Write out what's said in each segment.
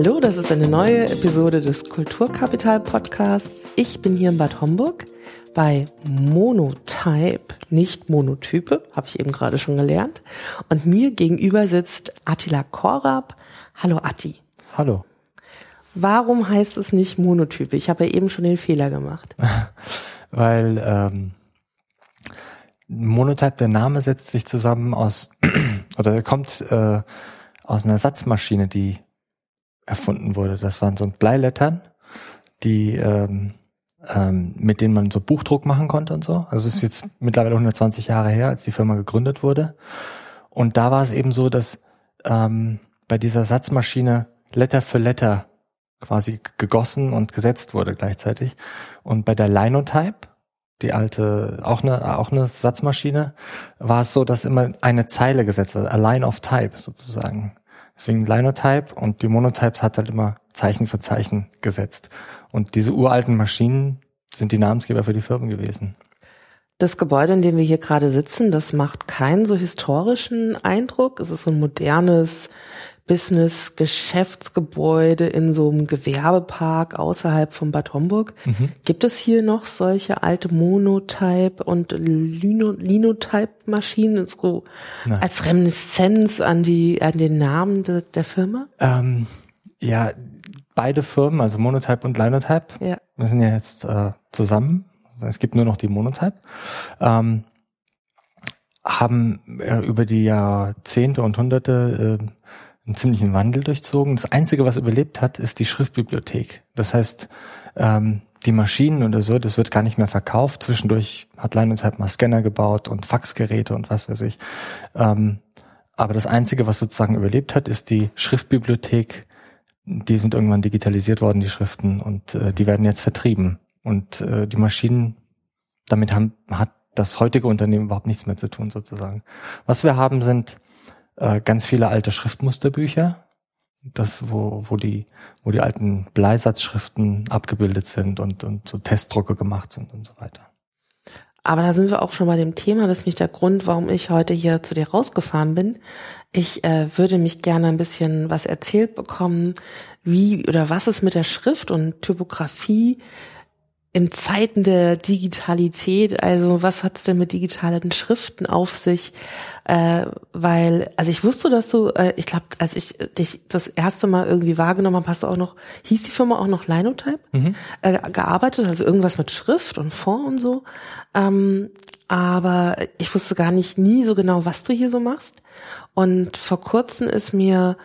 Hallo, das ist eine neue Episode des Kulturkapital Podcasts. Ich bin hier in Bad Homburg bei Monotype, nicht Monotype, habe ich eben gerade schon gelernt. Und mir gegenüber sitzt Attila Korab. Hallo Atti. Hallo. Warum heißt es nicht Monotype? Ich habe ja eben schon den Fehler gemacht. Weil ähm, Monotype, der Name setzt sich zusammen aus, oder kommt äh, aus einer Satzmaschine, die erfunden wurde. Das waren so Bleilettern, die ähm, ähm, mit denen man so Buchdruck machen konnte und so. Also es ist jetzt mittlerweile 120 Jahre her, als die Firma gegründet wurde. Und da war es eben so, dass ähm, bei dieser Satzmaschine Letter für Letter quasi gegossen und gesetzt wurde gleichzeitig. Und bei der Linotype, die alte, auch eine, auch eine Satzmaschine, war es so, dass immer eine Zeile gesetzt wird, a line of type sozusagen. Deswegen Linotype und die Monotypes hat halt immer Zeichen für Zeichen gesetzt. Und diese uralten Maschinen sind die Namensgeber für die Firmen gewesen. Das Gebäude, in dem wir hier gerade sitzen, das macht keinen so historischen Eindruck. Es ist so ein modernes Business-Geschäftsgebäude in so einem Gewerbepark außerhalb von Bad Homburg. Mhm. Gibt es hier noch solche alte Monotype und Lino, Linotype-Maschinen so als Reminiszenz an die an den Namen de, der Firma? Ähm, ja, beide Firmen, also Monotype und Linotype, ja. wir sind ja jetzt äh, zusammen. Es gibt nur noch die Monotype. Ähm, haben äh, über die Jahrzehnte und Hunderte äh, einen ziemlichen Wandel durchzogen. Das Einzige, was überlebt hat, ist die Schriftbibliothek. Das heißt, ähm, die Maschinen oder so, das wird gar nicht mehr verkauft. Zwischendurch hat Linotype mal Scanner gebaut und Faxgeräte und was weiß ich. Ähm, aber das Einzige, was sozusagen überlebt hat, ist die Schriftbibliothek. Die sind irgendwann digitalisiert worden, die Schriften, und äh, die werden jetzt vertrieben. Und äh, die Maschinen, damit haben, hat das heutige Unternehmen überhaupt nichts mehr zu tun, sozusagen. Was wir haben, sind äh, ganz viele alte Schriftmusterbücher, das, wo, wo die, wo die alten Bleisatzschriften abgebildet sind und, und so Testdrucke gemacht sind und so weiter. Aber da sind wir auch schon bei dem Thema, das ist mich der Grund, warum ich heute hier zu dir rausgefahren bin. Ich äh, würde mich gerne ein bisschen was erzählt bekommen, wie oder was es mit der Schrift und Typografie in Zeiten der Digitalität, also was hat's denn mit digitalen Schriften auf sich? Äh, weil, also ich wusste, dass du, äh, ich glaube, als ich dich das erste Mal irgendwie wahrgenommen habe, hast du auch noch, hieß die Firma auch noch Linotype, mhm. äh, gearbeitet, also irgendwas mit Schrift und Fond und so. Ähm, aber ich wusste gar nicht nie so genau, was du hier so machst. Und vor kurzem ist mir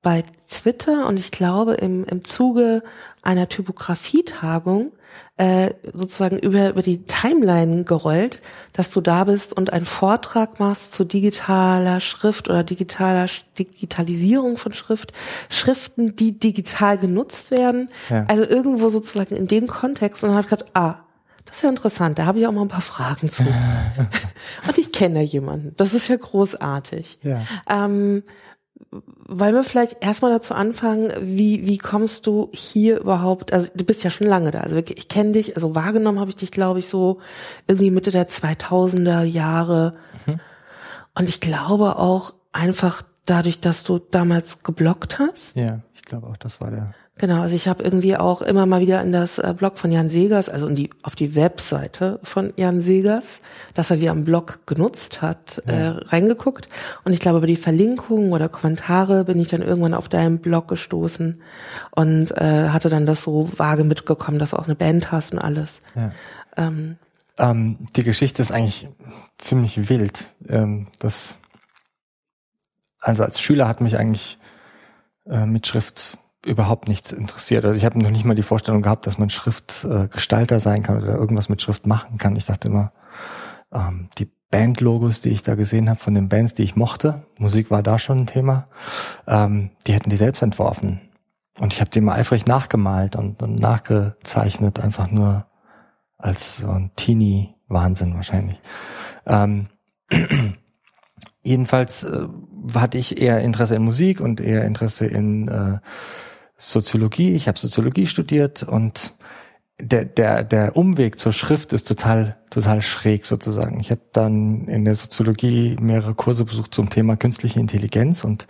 bei Twitter und ich glaube im, im Zuge einer Typografietagung äh, sozusagen über, über die Timeline gerollt, dass du da bist und einen Vortrag machst zu digitaler Schrift oder digitaler Digitalisierung von Schrift, Schriften, die digital genutzt werden. Ja. Also irgendwo sozusagen in dem Kontext und dann ich gedacht, ah, das ist ja interessant, da habe ich auch mal ein paar Fragen zu. und ich kenne jemanden. Das ist ja großartig. Ja. Ähm, wollen wir vielleicht erstmal dazu anfangen, wie, wie kommst du hier überhaupt, also du bist ja schon lange da, also ich kenne dich, also wahrgenommen habe ich dich, glaube ich, so irgendwie Mitte der 2000er Jahre. Mhm. Und ich glaube auch einfach dadurch, dass du damals geblockt hast. Ja, ich glaube auch, das war der Genau, also ich habe irgendwie auch immer mal wieder in das äh, Blog von Jan Segers, also in die, auf die Webseite von Jan Segers, dass er wie am Blog genutzt hat, ja. äh, reingeguckt. Und ich glaube, über die Verlinkungen oder Kommentare bin ich dann irgendwann auf deinem Blog gestoßen und äh, hatte dann das so vage mitgekommen, dass du auch eine Band hast und alles. Ja. Ähm, ähm, die Geschichte ist eigentlich ziemlich wild. Ähm, das, also als Schüler hat mich eigentlich äh, mit Schrift überhaupt nichts interessiert. Also ich habe noch nicht mal die Vorstellung gehabt, dass man Schriftgestalter äh, sein kann oder irgendwas mit Schrift machen kann. Ich dachte immer, ähm, die Bandlogos, die ich da gesehen habe von den Bands, die ich mochte, Musik war da schon ein Thema, ähm, die hätten die selbst entworfen. Und ich habe die immer eifrig nachgemalt und, und nachgezeichnet, einfach nur als so ein Teenie-Wahnsinn wahrscheinlich. Ähm, jedenfalls äh, hatte ich eher Interesse in Musik und eher Interesse in äh, Soziologie, ich habe Soziologie studiert und der, der, der Umweg zur Schrift ist total, total schräg sozusagen. Ich habe dann in der Soziologie mehrere Kurse besucht zum Thema künstliche Intelligenz und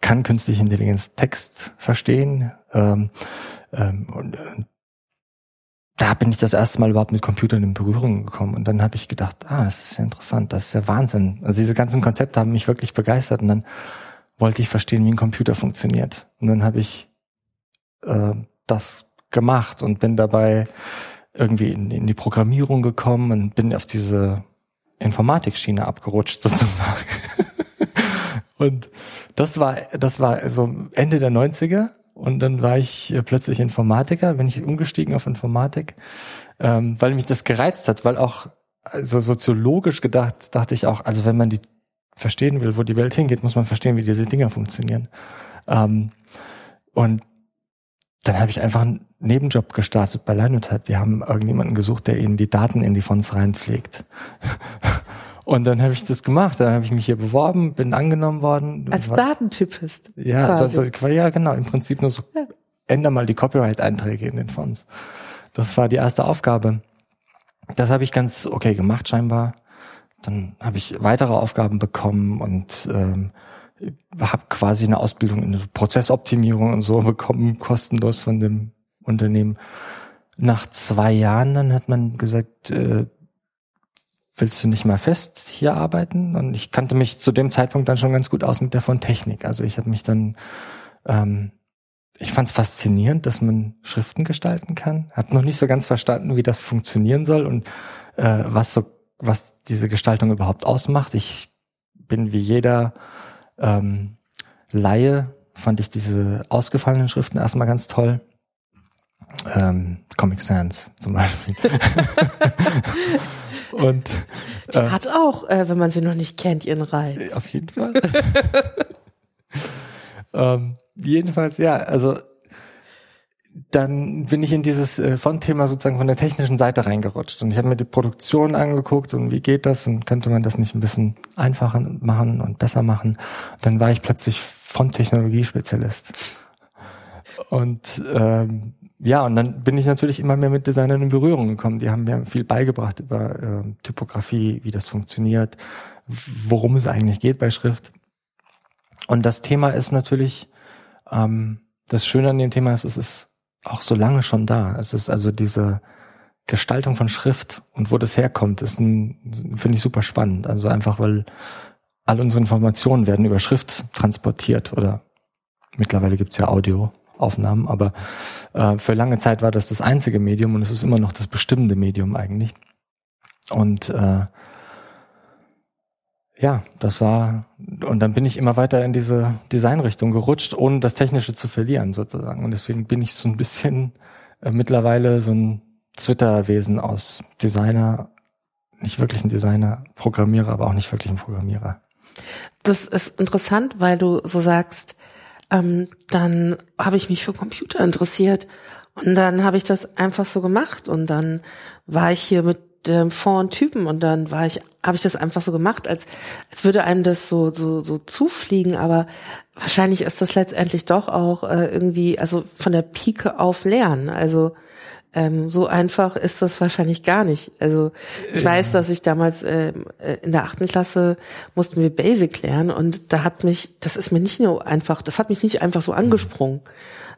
kann künstliche Intelligenz Text verstehen. Ähm, ähm, und, äh, da bin ich das erste Mal überhaupt mit Computern in Berührung gekommen. Und dann habe ich gedacht, ah, das ist ja interessant, das ist ja Wahnsinn. Also diese ganzen Konzepte haben mich wirklich begeistert. Und dann wollte ich verstehen, wie ein Computer funktioniert. Und dann habe ich äh, das gemacht und bin dabei irgendwie in, in die Programmierung gekommen und bin auf diese Informatikschiene abgerutscht sozusagen. und das war, das war so Ende der 90er und dann war ich äh, plötzlich Informatiker, bin ich umgestiegen auf Informatik, ähm, weil mich das gereizt hat, weil auch also soziologisch gedacht, dachte ich auch, also wenn man die verstehen will, wo die Welt hingeht, muss man verstehen, wie diese Dinger funktionieren. Ähm, und dann habe ich einfach einen Nebenjob gestartet bei Linotype. Die haben irgendjemanden gesucht, der ihnen die Daten in die Fonts reinpflegt. Und dann habe ich das gemacht. Dann habe ich mich hier beworben, bin angenommen worden. Als Datentypist. Ja, so, so, ja, genau. Im Prinzip nur so, ja. änder mal die Copyright-Einträge in den Fonts. Das war die erste Aufgabe. Das habe ich ganz okay gemacht scheinbar. Dann habe ich weitere Aufgaben bekommen und ähm, habe quasi eine Ausbildung in Prozessoptimierung und so bekommen, kostenlos von dem Unternehmen. Nach zwei Jahren dann hat man gesagt, äh, willst du nicht mal fest hier arbeiten? Und ich kannte mich zu dem Zeitpunkt dann schon ganz gut aus mit der von Technik. Also ich habe mich dann, ähm, ich fand es faszinierend, dass man Schriften gestalten kann. Hab noch nicht so ganz verstanden, wie das funktionieren soll und äh, was so, was diese Gestaltung überhaupt ausmacht. Ich bin wie jeder ähm, Laie, fand ich diese ausgefallenen Schriften erstmal ganz toll. Ähm, Comic Sans zum Beispiel. Und die äh, hat auch, äh, wenn man sie noch nicht kennt, ihren Reiz. Auf jeden Fall. ähm, jedenfalls, ja, also dann bin ich in dieses äh, Font-Thema sozusagen von der technischen Seite reingerutscht und ich habe mir die Produktion angeguckt und wie geht das und könnte man das nicht ein bisschen einfacher machen und besser machen. Und dann war ich plötzlich Font-Technologie-Spezialist. Und ähm, ja, und dann bin ich natürlich immer mehr mit Designern in Berührung gekommen. Die haben mir viel beigebracht über äh, Typografie, wie das funktioniert, worum es eigentlich geht bei Schrift. Und das Thema ist natürlich, ähm, das Schöne an dem Thema ist, es ist auch so lange schon da. Es ist also diese Gestaltung von Schrift und wo das herkommt, ist ein, finde ich super spannend. Also einfach, weil all unsere Informationen werden über Schrift transportiert oder mittlerweile gibt's ja Audio Aufnahmen, aber äh, für lange Zeit war das das einzige Medium und es ist immer noch das bestimmende Medium eigentlich. Und äh, ja, das war, und dann bin ich immer weiter in diese Designrichtung gerutscht, ohne das Technische zu verlieren sozusagen. Und deswegen bin ich so ein bisschen äh, mittlerweile so ein Twitter-Wesen aus Designer, nicht wirklich ein Designer, Programmierer, aber auch nicht wirklich ein Programmierer. Das ist interessant, weil du so sagst, ähm, dann habe ich mich für Computer interessiert und dann habe ich das einfach so gemacht und dann war ich hier mit dem Fond-Typen und dann war ich, habe ich das einfach so gemacht, als als würde einem das so so so zufliegen, aber wahrscheinlich ist das letztendlich doch auch äh, irgendwie, also von der Pike auf lernen. Also ähm, so einfach ist das wahrscheinlich gar nicht. Also ich weiß, dass ich damals ähm, äh, in der achten Klasse mussten wir Basic lernen und da hat mich, das ist mir nicht nur einfach, das hat mich nicht einfach so angesprungen,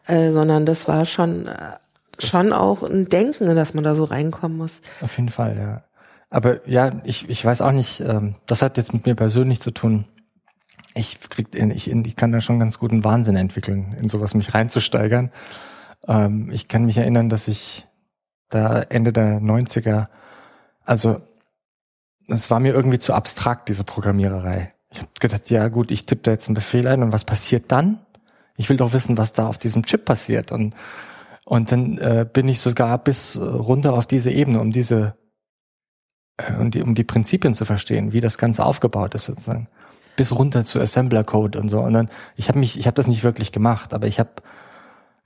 äh, sondern das war schon äh, schon auch ein Denken, dass man da so reinkommen muss. Auf jeden Fall, ja. Aber ja, ich, ich weiß auch nicht, ähm, das hat jetzt mit mir persönlich zu tun. Ich krieg, ich, ich kann da schon ganz guten Wahnsinn entwickeln, in sowas mich reinzusteigern. Ähm, ich kann mich erinnern, dass ich da Ende der 90er, also es war mir irgendwie zu abstrakt, diese Programmiererei. Ich habe gedacht, ja gut, ich tippe da jetzt einen Befehl ein und was passiert dann? Ich will doch wissen, was da auf diesem Chip passiert. Und, und dann äh, bin ich sogar bis runter auf diese Ebene, um diese äh, um, die, um die Prinzipien zu verstehen, wie das Ganze aufgebaut ist sozusagen. Bis runter zu Assembler Code und so. Und dann, ich habe mich, ich habe das nicht wirklich gemacht, aber ich habe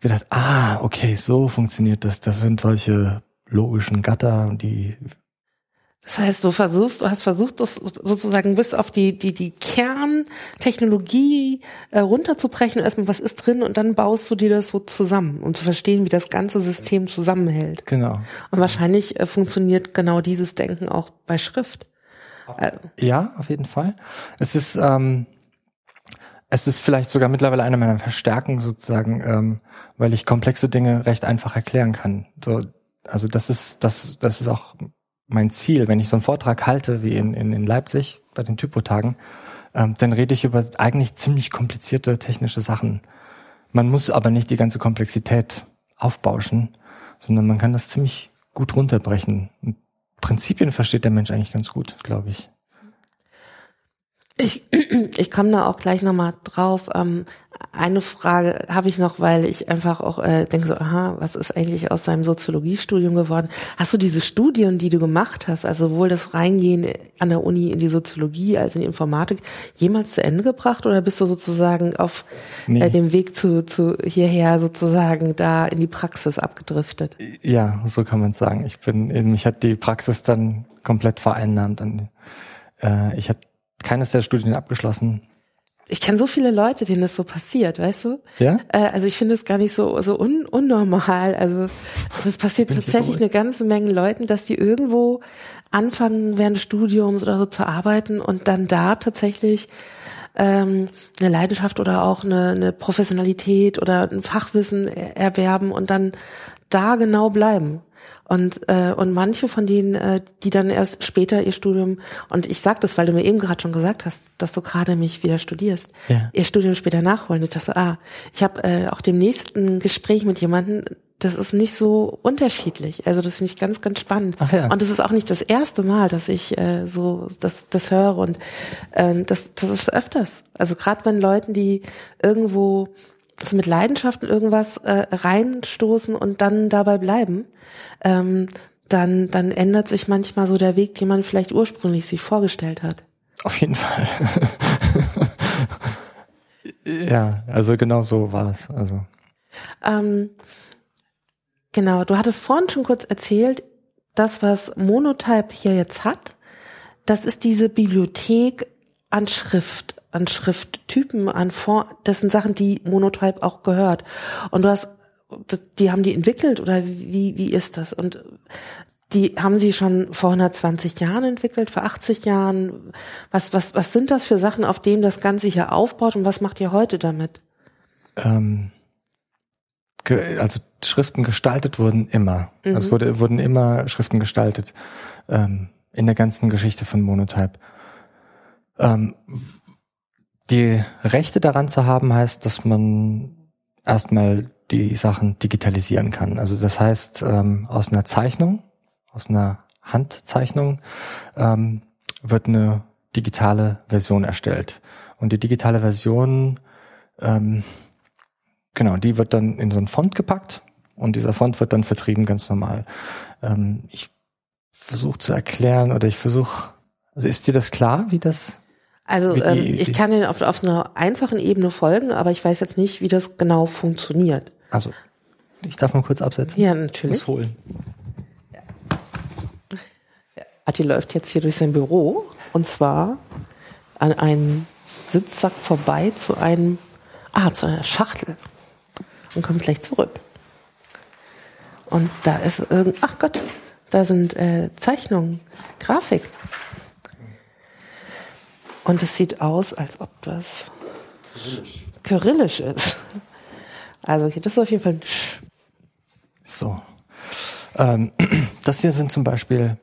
gedacht, ah, okay, so funktioniert das. Das sind solche logischen Gatter, die das heißt, du versuchst, du hast versucht, das sozusagen bis auf die, die, die Kerntechnologie äh, runterzubrechen, erstmal, was ist drin, und dann baust du dir das so zusammen, um zu verstehen, wie das ganze System zusammenhält. Genau. Und wahrscheinlich äh, funktioniert genau dieses Denken auch bei Schrift. Ja, auf jeden Fall. Es ist, ähm, es ist vielleicht sogar mittlerweile eine meiner Verstärken sozusagen, ähm, weil ich komplexe Dinge recht einfach erklären kann. So, also das ist das das ist auch mein Ziel, wenn ich so einen Vortrag halte wie in in, in Leipzig bei den Typotagen, ähm, dann rede ich über eigentlich ziemlich komplizierte technische Sachen. Man muss aber nicht die ganze Komplexität aufbauschen, sondern man kann das ziemlich gut runterbrechen. Und Prinzipien versteht der Mensch eigentlich ganz gut, glaube ich. Ich, ich komme da auch gleich nochmal drauf. Ähm, eine Frage habe ich noch, weil ich einfach auch äh, denke so, aha, was ist eigentlich aus seinem Soziologiestudium geworden? Hast du diese Studien, die du gemacht hast, also sowohl das Reingehen an der Uni in die Soziologie als in die Informatik, jemals zu Ende gebracht oder bist du sozusagen auf nee. äh, dem Weg zu, zu hierher sozusagen da in die Praxis abgedriftet? Ja, so kann man sagen. Ich bin, mich hat die Praxis dann komplett vereinnahmt. Äh, ich habe keines der Studien abgeschlossen. Ich kenne so viele Leute, denen das so passiert, weißt du? Ja. Äh, also ich finde es gar nicht so so un unnormal. Also das passiert tatsächlich eine ganze Menge Leuten, dass die irgendwo anfangen während des Studiums oder so zu arbeiten und dann da tatsächlich ähm, eine Leidenschaft oder auch eine, eine Professionalität oder ein Fachwissen erwerben und dann da genau bleiben. Und, äh, und manche von denen, äh, die dann erst später ihr Studium, und ich sag das, weil du mir eben gerade schon gesagt hast, dass du gerade mich wieder studierst, ja. ihr Studium später nachholen. Ich dachte, ah, ich habe äh, auch dem nächsten Gespräch mit jemandem, das ist nicht so unterschiedlich. Also das finde ich ganz, ganz spannend. Ach ja. Und das ist auch nicht das erste Mal, dass ich äh, so das, das höre. Und äh, das, das ist öfters. Also gerade wenn Leuten, die irgendwo so mit Leidenschaft in irgendwas äh, reinstoßen und dann dabei bleiben, ähm, dann, dann ändert sich manchmal so der Weg, den man vielleicht ursprünglich sich vorgestellt hat. Auf jeden Fall. ja, also genau so war es. Also. Ähm, genau, du hattest vorhin schon kurz erzählt, das, was Monotype hier jetzt hat, das ist diese Bibliothek an Schrift an Schrifttypen, an Form, das sind Sachen, die Monotype auch gehört. Und du hast, die haben die entwickelt oder wie, wie ist das? Und die haben sie schon vor 120 Jahren entwickelt, vor 80 Jahren. Was, was, was sind das für Sachen, auf denen das Ganze hier aufbaut und was macht ihr heute damit? Ähm, also Schriften gestaltet wurden immer. Mhm. Also wurde, wurden immer Schriften gestaltet ähm, in der ganzen Geschichte von Monotype. Ähm, die Rechte daran zu haben heißt, dass man erstmal die Sachen digitalisieren kann. Also das heißt, ähm, aus einer Zeichnung, aus einer Handzeichnung ähm, wird eine digitale Version erstellt. Und die digitale Version, ähm, genau, die wird dann in so einen Font gepackt und dieser Font wird dann vertrieben ganz normal. Ähm, ich versuche zu erklären oder ich versuche, also ist dir das klar, wie das also ähm, ich kann den auf, auf einer einfachen Ebene folgen, aber ich weiß jetzt nicht, wie das genau funktioniert. Also, ich darf mal kurz absetzen. Ja, natürlich. Ich muss holen. Ja. Atti läuft jetzt hier durch sein Büro und zwar an einem Sitzsack vorbei zu einem, ah, zu einer Schachtel und kommt gleich zurück. Und da ist irgend, ach Gott, da sind äh, Zeichnungen, Grafik. Und es sieht aus, als ob das kyrillisch, kyrillisch ist. Also das ist auf jeden Fall ein Sch. So. Ähm, das hier sind zum Beispiel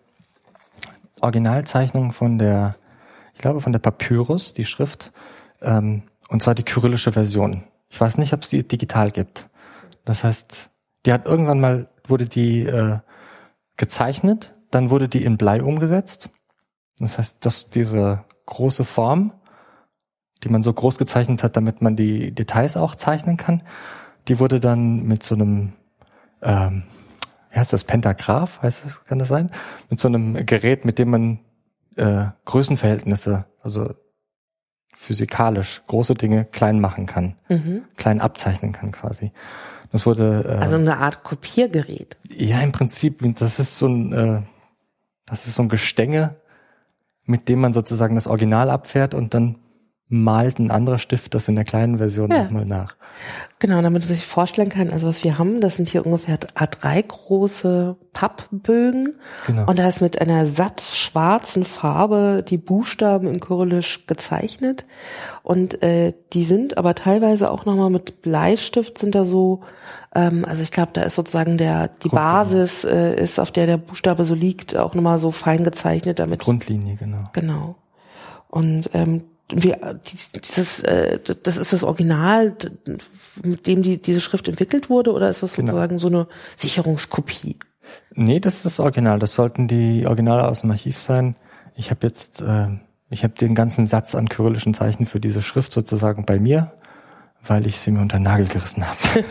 Originalzeichnungen von der, ich glaube von der Papyrus, die Schrift, ähm, und zwar die kyrillische Version. Ich weiß nicht, ob es die digital gibt. Das heißt, die hat irgendwann mal, wurde die äh, gezeichnet, dann wurde die in Blei umgesetzt. Das heißt, dass diese große Form, die man so groß gezeichnet hat, damit man die Details auch zeichnen kann. Die wurde dann mit so einem, ähm, wie heißt das, Pentagraph, heißt das, kann das sein? Mit so einem Gerät, mit dem man äh, Größenverhältnisse, also physikalisch große Dinge klein machen kann, mhm. klein abzeichnen kann quasi. Das wurde äh, also eine Art Kopiergerät. Ja, im Prinzip. Das ist so ein, äh, das ist so ein Gestänge mit dem man sozusagen das Original abfährt und dann malt ein anderer Stift das in der kleinen Version ja. nochmal nach. Genau, damit man sich vorstellen kann, also was wir haben, das sind hier ungefähr A3 große Pappbögen. Genau. Und da ist mit einer satt schwarzen Farbe die Buchstaben in Kyrillisch gezeichnet. Und äh, die sind aber teilweise auch nochmal mit Bleistift sind da so, ähm, also ich glaube, da ist sozusagen der, die Basis äh, ist, auf der der Buchstabe so liegt, auch nochmal so fein gezeichnet damit. Grundlinie, genau. Genau. Und ähm, wie, dieses, äh, das ist das Original, mit dem die, diese Schrift entwickelt wurde, oder ist das genau. sozusagen so eine Sicherungskopie? Nee, das ist das Original. Das sollten die Originale aus dem Archiv sein. Ich habe jetzt, äh, ich habe den ganzen Satz an kyrillischen Zeichen für diese Schrift sozusagen bei mir weil ich sie mir unter den Nagel gerissen habe.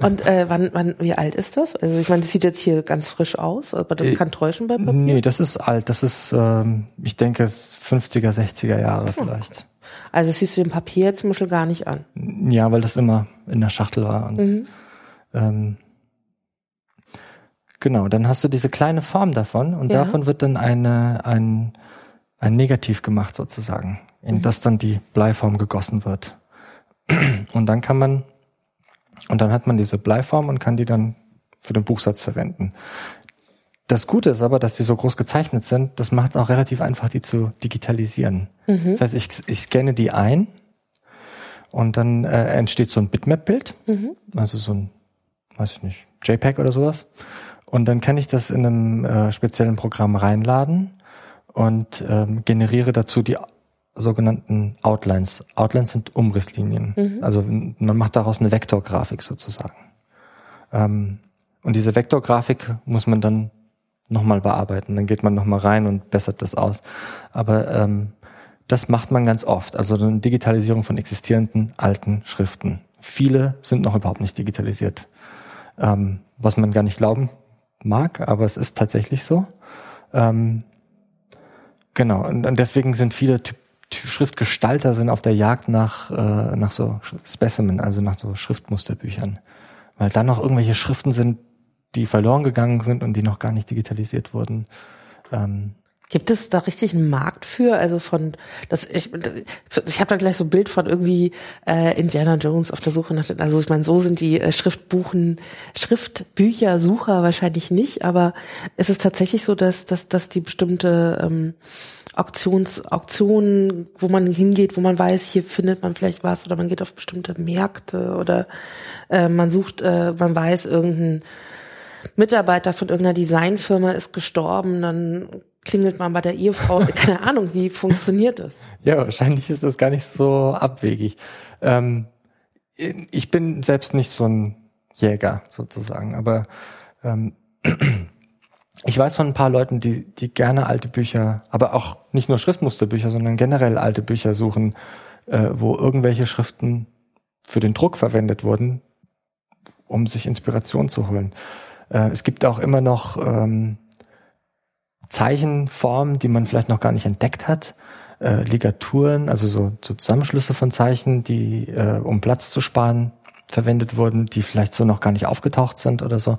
und äh, wann, wann, wie alt ist das? Also ich meine, das sieht jetzt hier ganz frisch aus, aber das äh, kann täuschen bei Papier. Nee, das ist alt. Das ist, ähm, ich denke, 50er, 60er Jahre hm. vielleicht. Also das siehst du dem Papier jetzt zum Beispiel gar nicht an. Ja, weil das immer in der Schachtel war. Und, mhm. ähm, genau, dann hast du diese kleine Form davon und ja. davon wird dann eine, ein, ein Negativ gemacht sozusagen, in mhm. das dann die Bleiform gegossen wird. Und dann kann man, und dann hat man diese Bleiform und kann die dann für den Buchsatz verwenden. Das Gute ist aber, dass die so groß gezeichnet sind, das macht es auch relativ einfach, die zu digitalisieren. Mhm. Das heißt, ich, ich scanne die ein und dann äh, entsteht so ein Bitmap-Bild, mhm. also so ein, weiß ich nicht, JPEG oder sowas. Und dann kann ich das in einem äh, speziellen Programm reinladen und ähm, generiere dazu die sogenannten Outlines. Outlines sind Umrisslinien. Mhm. Also man macht daraus eine Vektorgrafik sozusagen. Ähm, und diese Vektorgrafik muss man dann nochmal bearbeiten. Dann geht man nochmal rein und bessert das aus. Aber ähm, das macht man ganz oft. Also eine Digitalisierung von existierenden alten Schriften. Viele sind noch überhaupt nicht digitalisiert. Ähm, was man gar nicht glauben mag, aber es ist tatsächlich so. Ähm, genau, und, und deswegen sind viele Typ Schriftgestalter sind auf der Jagd nach, äh, nach so Specimen, also nach so Schriftmusterbüchern. Weil da noch irgendwelche Schriften sind, die verloren gegangen sind und die noch gar nicht digitalisiert wurden. Ähm, Gibt es da richtig einen Markt für? Also von das ich ich habe da gleich so ein Bild von irgendwie äh, Indiana Jones auf der Suche nach den, also ich meine so sind die äh, Schriftbuchen Schriftbücher Sucher wahrscheinlich nicht, aber ist es tatsächlich so, dass dass dass die bestimmte ähm, Auktions Auktionen, wo man hingeht, wo man weiß, hier findet man vielleicht was oder man geht auf bestimmte Märkte oder äh, man sucht, äh, man weiß irgendein Mitarbeiter von irgendeiner Designfirma ist gestorben, dann klingelt man bei der Ehefrau. Keine Ahnung, wie funktioniert das? Ja, wahrscheinlich ist das gar nicht so abwegig. Ähm, ich bin selbst nicht so ein Jäger sozusagen, aber ähm, ich weiß von ein paar Leuten, die, die gerne alte Bücher, aber auch nicht nur Schriftmusterbücher, sondern generell alte Bücher suchen, äh, wo irgendwelche Schriften für den Druck verwendet wurden, um sich Inspiration zu holen. Äh, es gibt auch immer noch ähm, Zeichenformen, die man vielleicht noch gar nicht entdeckt hat, äh, Ligaturen, also so, so Zusammenschlüsse von Zeichen, die äh, um Platz zu sparen verwendet wurden, die vielleicht so noch gar nicht aufgetaucht sind oder so.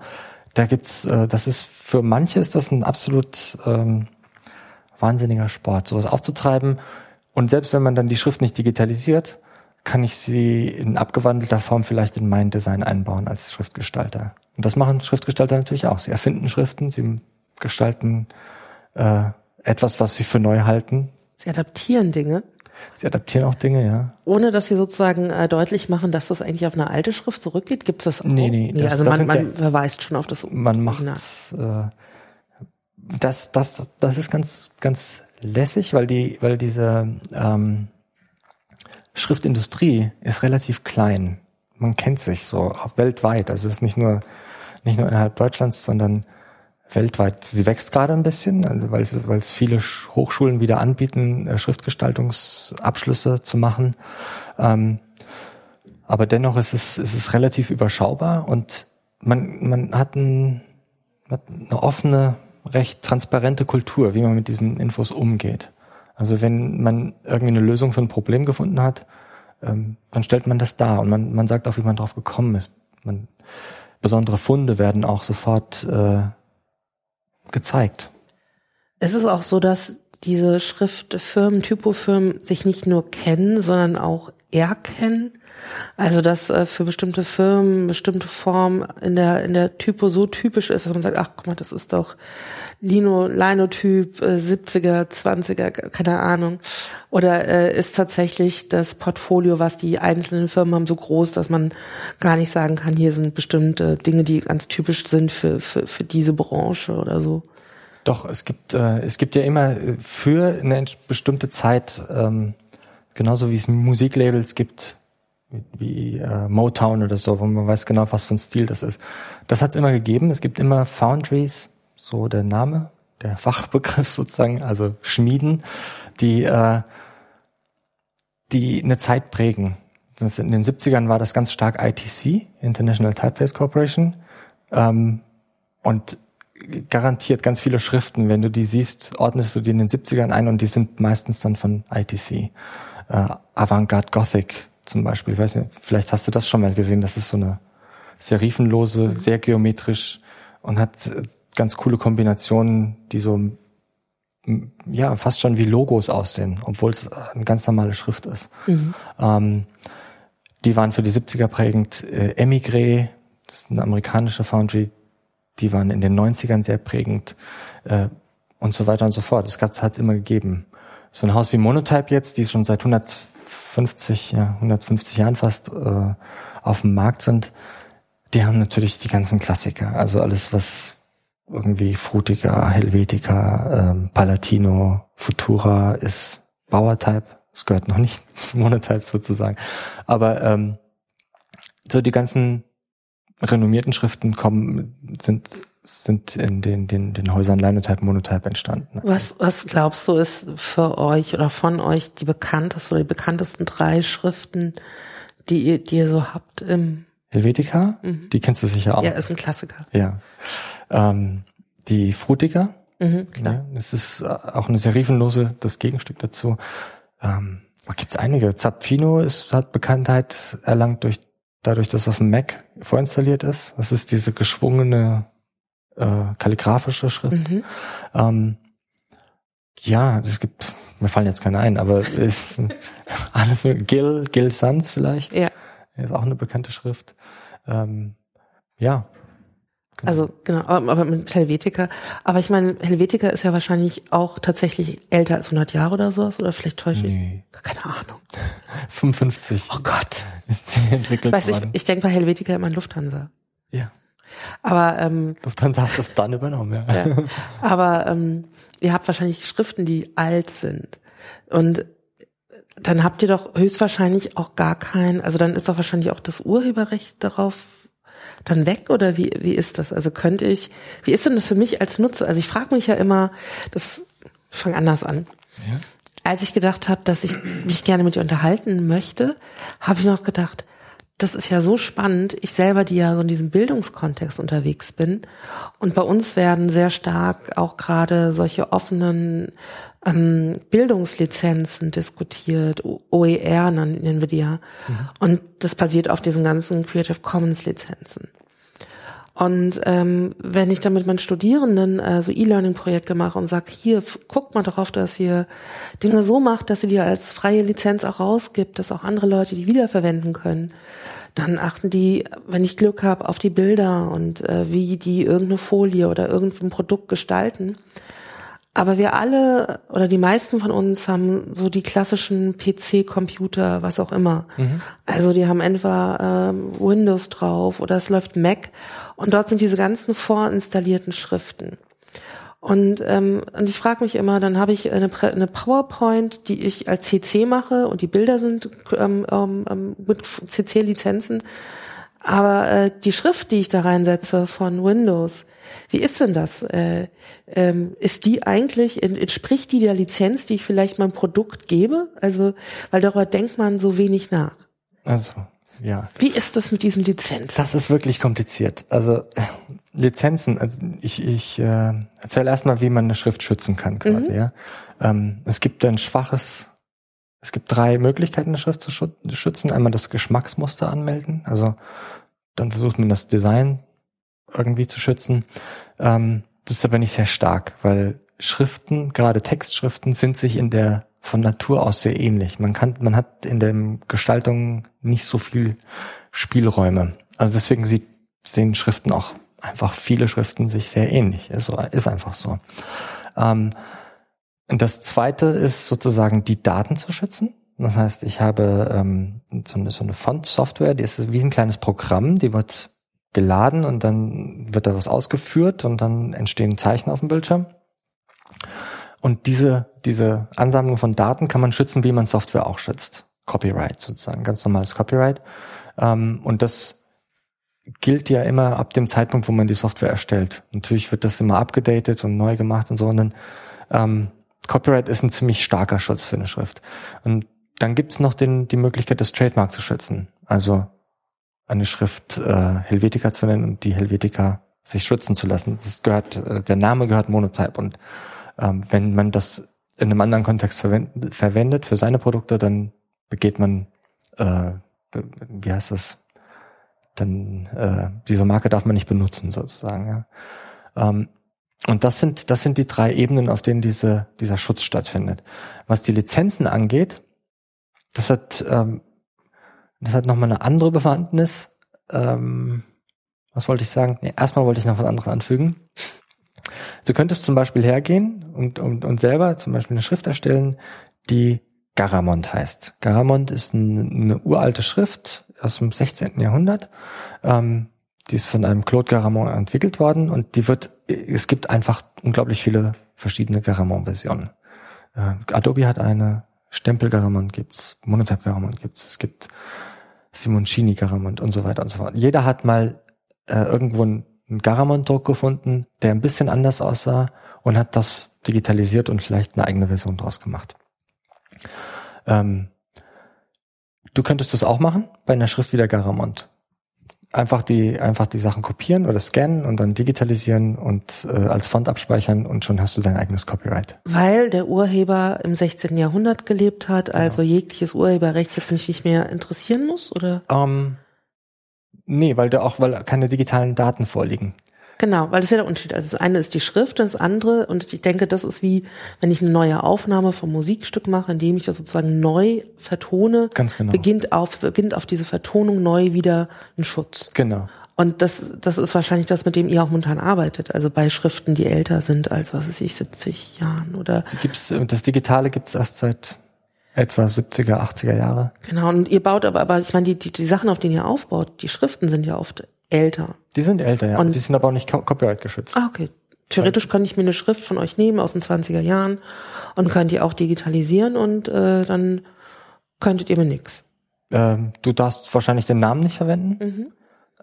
Da gibt's, äh, das ist für manche ist das ein absolut ähm, wahnsinniger Sport, sowas aufzutreiben. Und selbst wenn man dann die Schrift nicht digitalisiert, kann ich sie in abgewandelter Form vielleicht in mein Design einbauen als Schriftgestalter. Und das machen Schriftgestalter natürlich auch. Sie erfinden Schriften, sie gestalten äh, etwas, was sie für neu halten. Sie adaptieren Dinge. Sie adaptieren auch Dinge, ja. Ohne dass sie sozusagen äh, deutlich machen, dass das eigentlich auf eine alte Schrift zurückgeht, gibt es das auch? Nee, nee. nee das, also das man, man ja, verweist schon auf das Man macht äh, das, das, das ist ganz, ganz lässig, weil die, weil diese ähm, Schriftindustrie ist relativ klein. Man kennt sich so auch weltweit. Also es ist nicht nur nicht nur innerhalb Deutschlands, sondern weltweit. Sie wächst gerade ein bisschen, also weil, weil es viele Hochschulen wieder anbieten, äh, Schriftgestaltungsabschlüsse zu machen. Ähm, aber dennoch ist es, ist es relativ überschaubar und man, man hat, ein, hat eine offene, recht transparente Kultur, wie man mit diesen Infos umgeht. Also wenn man irgendwie eine Lösung für ein Problem gefunden hat, ähm, dann stellt man das dar und man, man sagt auch, wie man drauf gekommen ist. Man, besondere Funde werden auch sofort äh, gezeigt. Es ist auch so, dass diese Schriftfirmen, Typofirmen sich nicht nur kennen, sondern auch erkennen. Also dass äh, für bestimmte Firmen bestimmte Form in der in der Typo so typisch ist, dass man sagt, ach guck mal, das ist doch Lino Linotyp äh, 70er, 20er, keine Ahnung. Oder äh, ist tatsächlich das Portfolio, was die einzelnen Firmen haben, so groß, dass man gar nicht sagen kann, hier sind bestimmte Dinge, die ganz typisch sind für für, für diese Branche oder so. Doch, es gibt, äh, es gibt ja immer für eine bestimmte Zeit, ähm, genauso wie es Musiklabels gibt, wie, äh, Motown oder so, wo man weiß genau, was für ein Stil das ist. Das hat es immer gegeben. Es gibt immer Foundries, so der Name, der Fachbegriff sozusagen, also Schmieden, die, äh, die eine Zeit prägen. in den 70ern war das ganz stark ITC, International Typeface Corporation. Ähm, und garantiert ganz viele Schriften. Wenn du die siehst, ordnest du die in den 70ern ein und die sind meistens dann von ITC. Äh, Avantgarde Gothic zum Beispiel. Ich weiß nicht, vielleicht hast du das schon mal gesehen. Das ist so eine serifenlose, mhm. sehr geometrisch und hat ganz coole Kombinationen, die so ja fast schon wie Logos aussehen, obwohl es eine ganz normale Schrift ist. Mhm. Ähm, die waren für die 70er prägend. Äh, Emigre, das ist eine amerikanische Foundry, die waren in den 90ern sehr prägend äh, und so weiter und so fort. Es hat es immer gegeben. So ein Haus wie Monotype jetzt, die schon seit 150, ja, 150 Jahren fast äh, auf dem Markt sind, die haben natürlich die ganzen Klassiker. Also alles, was irgendwie Frutica, Helvetica, ähm, Palatino, Futura ist Bauertype. Es gehört noch nicht zum Monotype sozusagen. Aber ähm, so die ganzen renommierten Schriften kommen, sind sind in den, den, den Häusern Linotype, Monotype entstanden. Was, was glaubst du ist für euch oder von euch die bekanntesten oder die bekanntesten drei Schriften, die ihr, die ihr so habt im Helvetica? Mhm. Die kennst du sicher auch. Ja, ist ein Klassiker. Ja. Ähm, die Frutiger. Mhm, klar. Ja, das ist auch eine serifenlose, das Gegenstück dazu. Ähm, da gibt's einige. Zapfino ist, hat Bekanntheit erlangt durch dadurch, dass auf dem Mac vorinstalliert ist. Das ist diese geschwungene äh, kalligraphische Schrift. Mhm. Ähm, ja, es gibt, mir fallen jetzt keine ein, aber ist, alles mit Gil, Gil Sans vielleicht. Ja. Ist auch eine bekannte Schrift. Ähm, ja. Genau. Also genau, aber, mit Helvetica. Aber ich meine, Helvetica ist ja wahrscheinlich auch tatsächlich älter als 100 Jahre oder sowas, oder vielleicht täusche nee. ich? Keine Ahnung. 55. Oh Gott. Ist die entwickelt weißt, worden. Ich, ich denke bei Helvetica immer an Lufthansa. Ja. Aber ähm, Lufthansa hat das dann übernommen, ja. ja. Aber ähm, ihr habt wahrscheinlich Schriften, die alt sind. Und dann habt ihr doch höchstwahrscheinlich auch gar kein, also dann ist doch wahrscheinlich auch das Urheberrecht darauf dann weg oder wie, wie ist das? Also könnte ich, wie ist denn das für mich als Nutzer? Also ich frage mich ja immer, das fang anders an. Ja. Als ich gedacht habe, dass ich mich gerne mit dir unterhalten möchte, habe ich noch gedacht, das ist ja so spannend. Ich selber, die ja so in diesem Bildungskontext unterwegs bin. Und bei uns werden sehr stark auch gerade solche offenen ähm, Bildungslizenzen diskutiert, OER nennen wir die ja. Mhm. Und das basiert auf diesen ganzen Creative Commons Lizenzen. Und ähm, wenn ich dann mit meinen Studierenden äh, so E-Learning-Projekte mache und sage, hier, guckt mal darauf, dass ihr Dinge so macht, dass ihr die als freie Lizenz auch rausgibt, dass auch andere Leute die wiederverwenden können, dann achten die, wenn ich Glück habe, auf die Bilder und äh, wie die irgendeine Folie oder irgendein Produkt gestalten. Aber wir alle oder die meisten von uns haben so die klassischen PC-Computer, was auch immer. Mhm. Also die haben entweder ähm, Windows drauf oder es läuft Mac und dort sind diese ganzen vorinstallierten Schriften. Und, ähm, und ich frage mich immer, dann habe ich eine, eine PowerPoint, die ich als CC mache und die Bilder sind ähm, ähm mit CC-Lizenzen. Aber äh, die Schrift, die ich da reinsetze von Windows, wie ist denn das? Äh, ähm, ist die eigentlich, entspricht die der Lizenz, die ich vielleicht meinem Produkt gebe? Also, weil darüber denkt man so wenig nach. Also, ja. Wie ist das mit diesen Lizenzen? Das ist wirklich kompliziert. Also Lizenzen, also ich, ich äh, erzähle erstmal, wie man eine Schrift schützen kann quasi. Mhm. Ja. Ähm, es gibt ein schwaches, es gibt drei Möglichkeiten, eine Schrift zu schützen. Einmal das Geschmacksmuster anmelden, also dann versucht man das Design irgendwie zu schützen. Ähm, das ist aber nicht sehr stark, weil Schriften, gerade Textschriften, sind sich in der von Natur aus sehr ähnlich. Man kann, man hat in der Gestaltung nicht so viel Spielräume. Also deswegen sieht, sehen Schriften auch einfach viele Schriften sich sehr ähnlich. Ist, ist einfach so. Ähm, das zweite ist sozusagen die Daten zu schützen. Das heißt, ich habe ähm, so eine, so eine Font-Software, die ist wie ein kleines Programm, die wird geladen und dann wird da was ausgeführt und dann entstehen Zeichen auf dem Bildschirm. Und diese, diese Ansammlung von Daten kann man schützen, wie man Software auch schützt. Copyright sozusagen, ganz normales Copyright. Ähm, und das gilt ja immer ab dem Zeitpunkt, wo man die Software erstellt. Natürlich wird das immer abgedatet und neu gemacht und so. Und dann, ähm, Copyright ist ein ziemlich starker Schutz für eine Schrift. Und dann gibt's noch den, die Möglichkeit, das Trademark zu schützen. Also eine Schrift äh, Helvetica zu nennen und die Helvetica sich schützen zu lassen. Das gehört, äh, der Name gehört Monotype und ähm, wenn man das in einem anderen Kontext verwendet, verwendet für seine Produkte, dann begeht man, äh, wie heißt das? Dann äh, diese Marke darf man nicht benutzen sozusagen. Ja. Ähm, und das sind das sind die drei Ebenen, auf denen diese dieser Schutz stattfindet. Was die Lizenzen angeht, das hat ähm, das hat nochmal eine andere Bewandtnis. Ähm, was wollte ich sagen? Nee, erstmal wollte ich noch was anderes anfügen. Du könntest zum Beispiel hergehen und, und, und selber zum Beispiel eine Schrift erstellen, die Garamond heißt. Garamond ist ein, eine uralte Schrift aus dem 16. Jahrhundert. Ähm, die ist von einem Claude Garamond entwickelt worden und die wird, es gibt einfach unglaublich viele verschiedene Garamond-Versionen. Äh, Adobe hat eine, Stempel Garamond gibt's, Monotype Garamond gibt's, es gibt Simoncini Garamond und so weiter und so fort. Jeder hat mal äh, irgendwo einen, Garamond-Druck gefunden, der ein bisschen anders aussah und hat das digitalisiert und vielleicht eine eigene Version draus gemacht. Ähm, du könntest das auch machen bei einer Schrift wie der Garamond einfach die einfach die Sachen kopieren oder scannen und dann digitalisieren und äh, als Font abspeichern und schon hast du dein eigenes Copyright. Weil der Urheber im 16. Jahrhundert gelebt hat, genau. also jegliches Urheberrecht jetzt mich nicht mehr interessieren muss, oder? Ähm, nee, weil da auch weil keine digitalen Daten vorliegen. Genau, weil das ist ja der Unterschied. Also das eine ist die Schrift, das andere, und ich denke, das ist wie, wenn ich eine neue Aufnahme vom Musikstück mache, indem ich das sozusagen neu vertone, Ganz genau. beginnt auf, beginnt auf diese Vertonung neu wieder ein Schutz. Genau. Und das, das ist wahrscheinlich das, mit dem ihr auch momentan arbeitet. Also bei Schriften, die älter sind als, was weiß ich, 70 Jahren oder. Gibt's, das Digitale gibt's erst seit etwa 70er, 80er Jahre. Genau. Und ihr baut aber, aber ich meine, die, die, die Sachen, auf denen ihr aufbaut, die Schriften sind ja oft älter. Die sind älter, ja. Und die sind aber auch nicht copyright geschützt. Ah, okay. Theoretisch könnte ich mir eine Schrift von euch nehmen aus den 20er Jahren und könnt die auch digitalisieren und äh, dann könntet ihr mir nix. Ähm, du darfst wahrscheinlich den Namen nicht verwenden, mhm.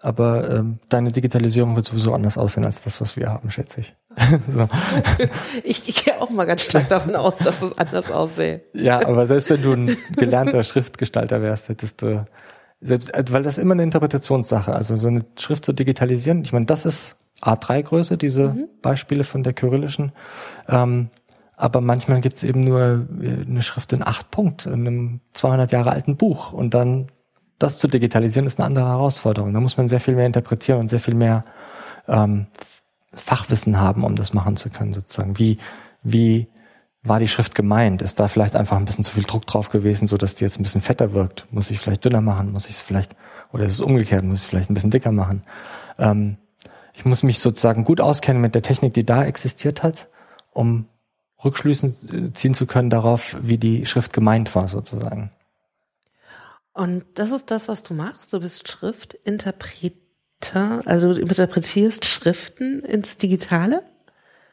aber ähm, deine Digitalisierung wird sowieso anders aussehen als das, was wir haben, schätze ich. so. ich, ich gehe auch mal ganz stark davon aus, dass es anders aussähe. ja, aber selbst wenn du ein gelernter Schriftgestalter wärst, hättest du selbst, äh, weil das immer eine Interpretationssache, also so eine Schrift zu digitalisieren. Ich meine, das ist A3-Größe, diese mhm. Beispiele von der kyrillischen. Ähm, aber manchmal gibt's eben nur äh, eine Schrift in acht Punkt in einem 200 Jahre alten Buch und dann das zu digitalisieren ist eine andere Herausforderung. Da muss man sehr viel mehr interpretieren und sehr viel mehr ähm, Fachwissen haben, um das machen zu können, sozusagen. Wie, wie war die Schrift gemeint? Ist da vielleicht einfach ein bisschen zu viel Druck drauf gewesen, so dass die jetzt ein bisschen fetter wirkt? Muss ich vielleicht dünner machen? Muss ich es vielleicht, oder ist es umgekehrt? Muss ich vielleicht ein bisschen dicker machen? Ähm, ich muss mich sozusagen gut auskennen mit der Technik, die da existiert hat, um Rückschlüssen ziehen zu können darauf, wie die Schrift gemeint war, sozusagen. Und das ist das, was du machst. Du bist Schriftinterpreter, also du interpretierst Schriften ins Digitale?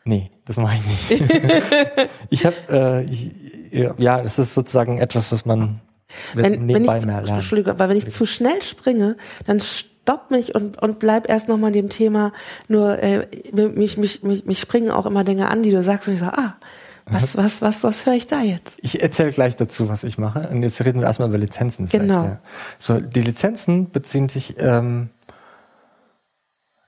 Nee, das mache ich nicht. ich habe, äh, ich, ja, es ist sozusagen etwas, was man wenn, nebenbei wenn ich, mehr lernt. Entschuldigung, aber wenn ich zu schnell springe, dann stopp mich und, und bleib erst nochmal dem Thema. Nur äh, mich, mich, mich, mich springen auch immer Dinge an, die du sagst und ich sage, ah, was, was, was, was höre ich da jetzt? Ich erzähle gleich dazu, was ich mache. Und jetzt reden wir erstmal über Lizenzen. Genau. Ja. So, die Lizenzen beziehen sich ähm,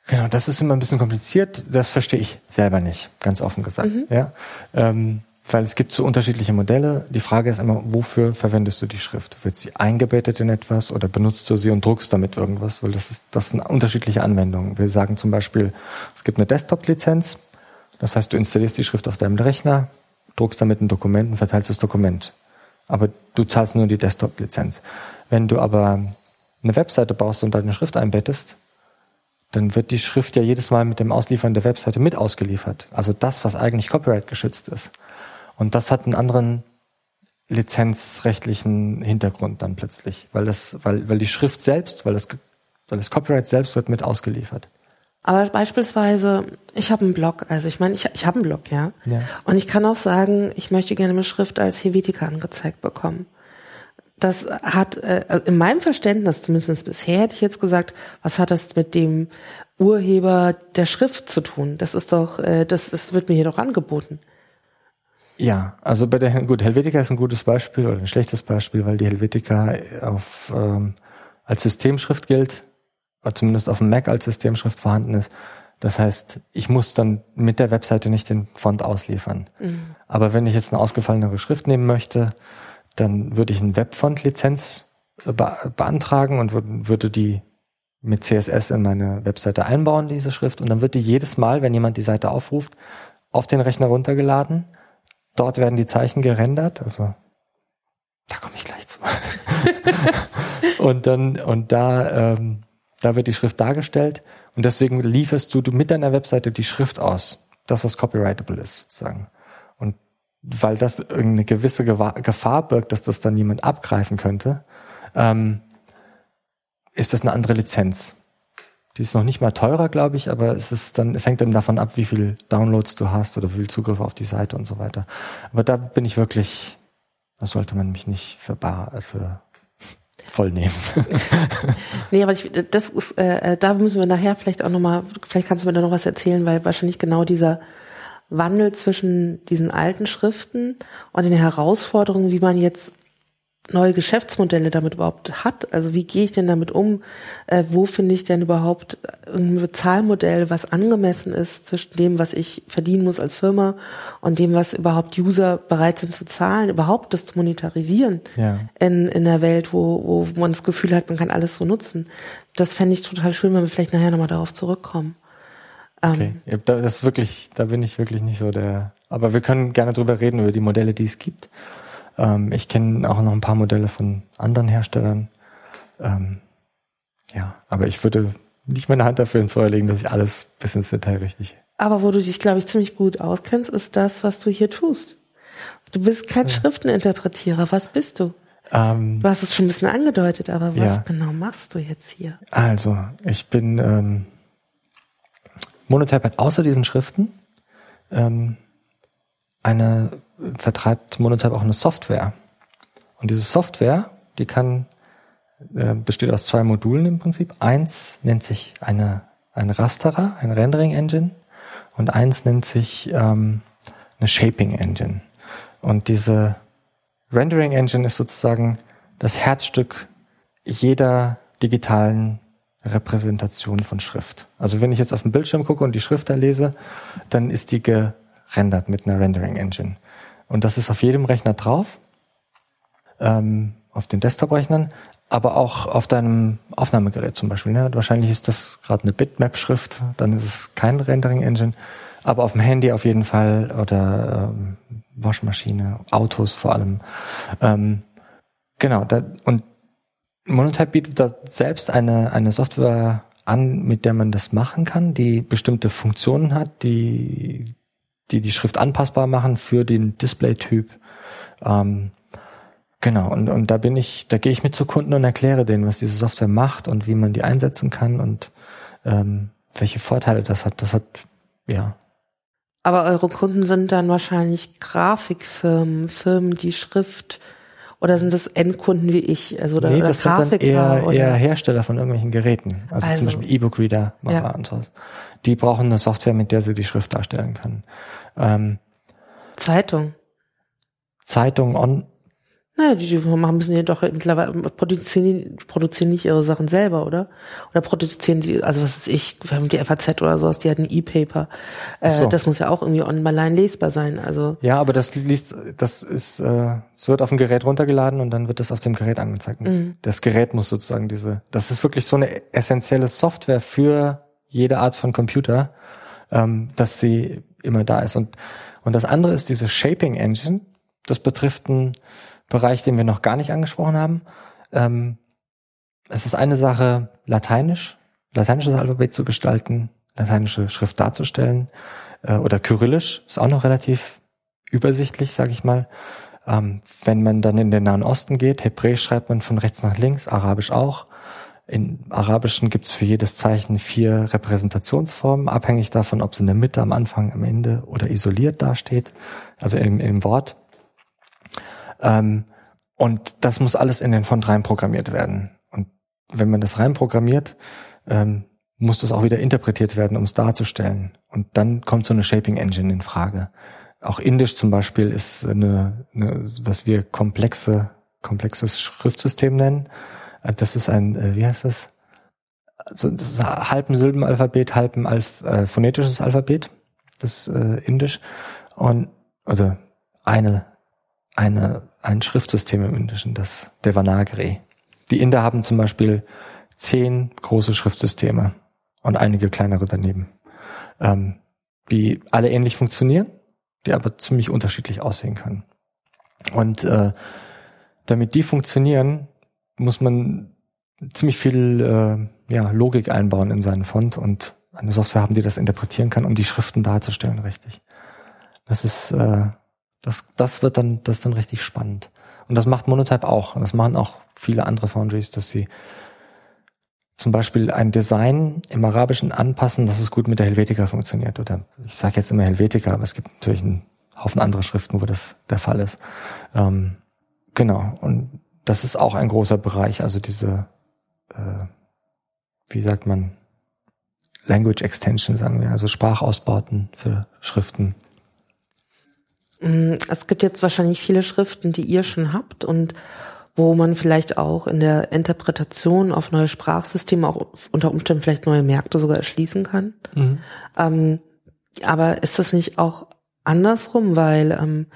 Genau, das ist immer ein bisschen kompliziert. Das verstehe ich selber nicht, ganz offen gesagt. Mhm. Ja, ähm, weil es gibt so unterschiedliche Modelle. Die Frage ist immer, wofür verwendest du die Schrift? Wird sie eingebettet in etwas oder benutzt du sie und druckst damit irgendwas? Weil das ist, das sind unterschiedliche Anwendungen. Wir sagen zum Beispiel, es gibt eine Desktop-Lizenz. Das heißt, du installierst die Schrift auf deinem Rechner, druckst damit ein Dokument und verteilst das Dokument. Aber du zahlst nur die Desktop-Lizenz. Wenn du aber eine Webseite baust und deine Schrift einbettest, dann wird die Schrift ja jedes Mal mit dem Ausliefern der Webseite mit ausgeliefert. Also das, was eigentlich Copyright geschützt ist. Und das hat einen anderen lizenzrechtlichen Hintergrund dann plötzlich, weil das, weil, weil die Schrift selbst, weil das, weil das Copyright selbst wird mit ausgeliefert. Aber beispielsweise, ich habe einen Blog, also ich meine, ich, ich habe einen Blog, ja? ja. Und ich kann auch sagen, ich möchte gerne eine Schrift als Helvetica angezeigt bekommen. Das hat, äh, in meinem Verständnis, zumindest bisher, hätte ich jetzt gesagt, was hat das mit dem Urheber der Schrift zu tun? Das ist doch, äh, das, das wird mir hier doch angeboten. Ja, also bei der, gut, Helvetica ist ein gutes Beispiel oder ein schlechtes Beispiel, weil die Helvetica auf, ähm, als Systemschrift gilt, oder zumindest auf dem Mac als Systemschrift vorhanden ist. Das heißt, ich muss dann mit der Webseite nicht den Font ausliefern. Mhm. Aber wenn ich jetzt eine ausgefallenere Schrift nehmen möchte, dann würde ich eine Webfont-Lizenz be beantragen und würde die mit CSS in meine Webseite einbauen, diese Schrift. Und dann wird die jedes Mal, wenn jemand die Seite aufruft, auf den Rechner runtergeladen. Dort werden die Zeichen gerendert. Also da komme ich gleich zu. und dann und da ähm, da wird die Schrift dargestellt und deswegen lieferst du mit deiner Webseite die Schrift aus. Das, was copyrightable ist, sozusagen. Weil das irgendeine gewisse Gefahr birgt, dass das dann jemand abgreifen könnte, ähm, ist das eine andere Lizenz. Die ist noch nicht mal teurer, glaube ich, aber es ist dann, es hängt dann davon ab, wie viel Downloads du hast oder wie viel Zugriff auf die Seite und so weiter. Aber da bin ich wirklich, da sollte man mich nicht für bar, für voll nehmen. nee, aber ich, das ist, äh, da müssen wir nachher vielleicht auch nochmal, vielleicht kannst du mir da noch was erzählen, weil wahrscheinlich genau dieser Wandel zwischen diesen alten Schriften und den Herausforderungen, wie man jetzt neue Geschäftsmodelle damit überhaupt hat. Also wie gehe ich denn damit um? Äh, wo finde ich denn überhaupt ein Bezahlmodell, was angemessen ist zwischen dem, was ich verdienen muss als Firma und dem, was überhaupt User bereit sind zu zahlen, überhaupt das zu monetarisieren ja. in, in der Welt, wo, wo man das Gefühl hat, man kann alles so nutzen. Das fände ich total schön, wenn wir vielleicht nachher nochmal darauf zurückkommen. Ähm, okay, das ist wirklich, da bin ich wirklich nicht so der, aber wir können gerne drüber reden, über die Modelle, die es gibt. Ähm, ich kenne auch noch ein paar Modelle von anderen Herstellern. Ähm, ja, aber ich würde nicht meine Hand dafür ins Feuer legen, dass ich alles bis ins Detail richtig. Aber wo du dich, glaube ich, ziemlich gut auskennst, ist das, was du hier tust. Du bist kein ja. Schrifteninterpretierer. Was bist du? Ähm, du hast es schon ein bisschen angedeutet, aber was ja. genau machst du jetzt hier? Also, ich bin ähm, Monotype hat außer diesen Schriften ähm, eine vertreibt Monotype auch eine Software. Und diese Software, die kann, äh, besteht aus zwei Modulen im Prinzip. Eins nennt sich eine, ein Rasterer, ein Rendering Engine, und eins nennt sich ähm, eine Shaping Engine. Und diese Rendering Engine ist sozusagen das Herzstück jeder digitalen Repräsentation von Schrift. Also wenn ich jetzt auf den Bildschirm gucke und die Schrift da lese, dann ist die gerendert mit einer Rendering Engine. Und das ist auf jedem Rechner drauf, ähm, auf den Desktop-Rechnern, aber auch auf deinem Aufnahmegerät zum Beispiel. Ne? Wahrscheinlich ist das gerade eine Bitmap-Schrift, dann ist es kein Rendering-Engine, aber auf dem Handy auf jeden Fall oder ähm, Waschmaschine, Autos vor allem. Ähm, genau, da, und Monotype bietet da selbst eine, eine Software an, mit der man das machen kann, die bestimmte Funktionen hat, die die die Schrift anpassbar machen für den Display-Typ. Ähm, genau, und, und da bin ich, da gehe ich mit zu Kunden und erkläre denen, was diese Software macht und wie man die einsetzen kann und ähm, welche Vorteile das hat. Das hat, ja. Aber eure Kunden sind dann wahrscheinlich Grafikfirmen, Firmen, die Schrift oder sind das Endkunden wie ich? Also oder, nee, das sind dann eher, oder? eher Hersteller von irgendwelchen Geräten. Also, also zum Beispiel E-Book-Reader ja. und so. Die brauchen eine Software, mit der sie die Schrift darstellen können. Ähm, Zeitung. Zeitung on, naja, die, die müssen ja doch mittlerweile produzieren, produzieren nicht ihre Sachen selber, oder? Oder produzieren die, also was ist ich, wir haben die FAZ oder sowas, die hat ein E-Paper. Äh, so. Das muss ja auch irgendwie online lesbar sein. Also ja, aber das liest, das ist, äh, es wird auf dem Gerät runtergeladen und dann wird das auf dem Gerät angezeigt. Mhm. Das Gerät muss sozusagen diese, das ist wirklich so eine essentielle Software für jede Art von Computer, ähm, dass sie immer da ist. Und, und das andere ist diese Shaping Engine. Das betrifft einen Bereich, den wir noch gar nicht angesprochen haben. Ähm, es ist eine Sache, Lateinisch, lateinisches Alphabet zu gestalten, lateinische Schrift darzustellen, äh, oder Kyrillisch ist auch noch relativ übersichtlich, sage ich mal. Ähm, wenn man dann in den Nahen Osten geht, Hebräisch schreibt man von rechts nach links, Arabisch auch. In Arabischen gibt's für jedes Zeichen vier Repräsentationsformen, abhängig davon, ob es in der Mitte, am Anfang, am Ende oder isoliert dasteht, also im, im Wort. Ähm, und das muss alles in den Font rein programmiert werden. Und wenn man das rein programmiert, ähm, muss das auch wieder interpretiert werden, um es darzustellen. Und dann kommt so eine Shaping Engine in Frage. Auch Indisch zum Beispiel ist eine, eine was wir komplexe, komplexes Schriftsystem nennen. Das ist ein, äh, wie heißt das? Also das ist halb ein Silbenalphabet, halb ein Alph äh, phonetisches Alphabet, das äh, Indisch. Und also eine, eine, ein Schriftsystem im Indischen, das Devanagari. Die Inder haben zum Beispiel zehn große Schriftsysteme und einige kleinere daneben, ähm, die alle ähnlich funktionieren, die aber ziemlich unterschiedlich aussehen können. Und äh, damit die funktionieren, muss man ziemlich viel äh, ja, Logik einbauen in seinen Font und eine Software haben, die das interpretieren kann, um die Schriften darzustellen, richtig. Das ist, äh, das, das wird dann, das ist dann richtig spannend. Und das macht Monotype auch. Und das machen auch viele andere Foundries, dass sie zum Beispiel ein Design im Arabischen anpassen, dass es gut mit der Helvetica funktioniert. Oder ich sage jetzt immer Helvetica, aber es gibt natürlich einen Haufen andere Schriften, wo das der Fall ist. Ähm, genau. Und das ist auch ein großer Bereich, also diese, äh, wie sagt man, Language Extension, sagen wir, also Sprachausbauten für Schriften. Mm, es gibt jetzt wahrscheinlich viele Schriften, die ihr schon habt und wo man vielleicht auch in der Interpretation auf neue Sprachsysteme auch unter Umständen vielleicht neue Märkte sogar erschließen kann. Mhm. Ähm, aber ist das nicht auch andersrum, weil ähm,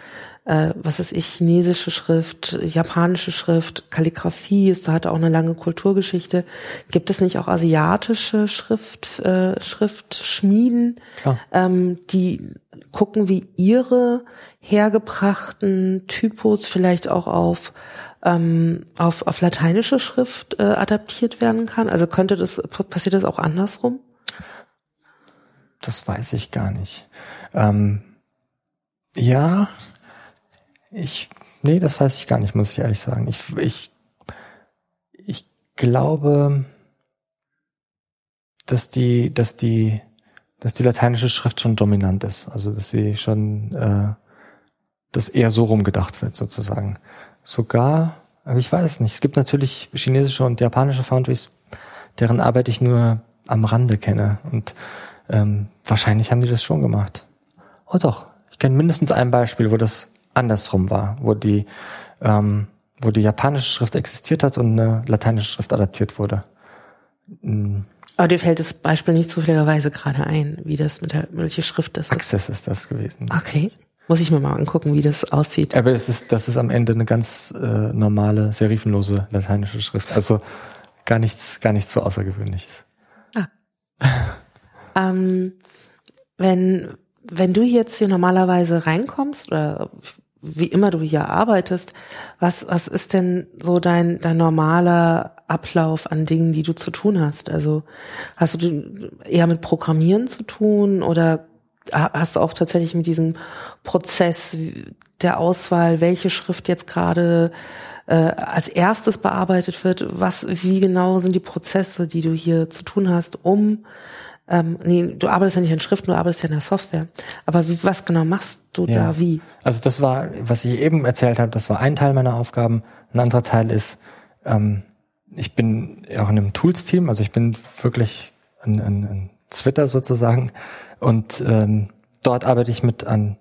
äh, was ist ich, chinesische Schrift, japanische Schrift, Kalligrafie ist, da hat auch eine lange Kulturgeschichte. Gibt es nicht auch asiatische Schrift, äh, Schriftschmieden, ähm, die gucken, wie ihre hergebrachten Typos vielleicht auch auf ähm, auf, auf lateinische Schrift äh, adaptiert werden kann? Also könnte das, passiert das auch andersrum? Das weiß ich gar nicht. Ähm, ja, ich, nee, das weiß ich gar nicht, muss ich ehrlich sagen. Ich, ich, ich glaube, dass die, dass die, dass die lateinische Schrift schon dominant ist. Also, dass sie schon, äh, dass eher so rumgedacht wird, sozusagen sogar, aber ich weiß es nicht. Es gibt natürlich chinesische und japanische Foundries, deren Arbeit ich nur am Rande kenne. Und ähm, wahrscheinlich haben die das schon gemacht. Oh doch, ich kenne mindestens ein Beispiel, wo das andersrum war, wo die, ähm, wo die japanische Schrift existiert hat und eine lateinische Schrift adaptiert wurde. Mhm. Aber dir fällt das Beispiel nicht zufälligerweise gerade ein, wie das mit der, welche Schrift das ist? Access ist das gewesen. Okay. Muss ich mir mal angucken, wie das aussieht. Aber es ist, das ist am Ende eine ganz äh, normale, serifenlose lateinische Schrift. Also gar nichts, gar nichts so Außergewöhnliches. Ah. ähm, wenn, wenn du jetzt hier normalerweise reinkommst oder wie immer du hier arbeitest, was, was ist denn so dein, dein normaler Ablauf an Dingen, die du zu tun hast? Also hast du eher mit Programmieren zu tun oder hast du auch tatsächlich mit diesem Prozess der Auswahl, welche Schrift jetzt gerade äh, als erstes bearbeitet wird, was, wie genau sind die Prozesse, die du hier zu tun hast, um ähm, nee, du arbeitest ja nicht in Schriften, du arbeitest ja in der Software. Aber wie, was genau machst du ja. da wie? Also das war, was ich eben erzählt habe, das war ein Teil meiner Aufgaben. Ein anderer Teil ist, ähm, ich bin auch in einem Tools-Team, also ich bin wirklich ein, ein, ein Twitter sozusagen und ähm, dort arbeite ich mit an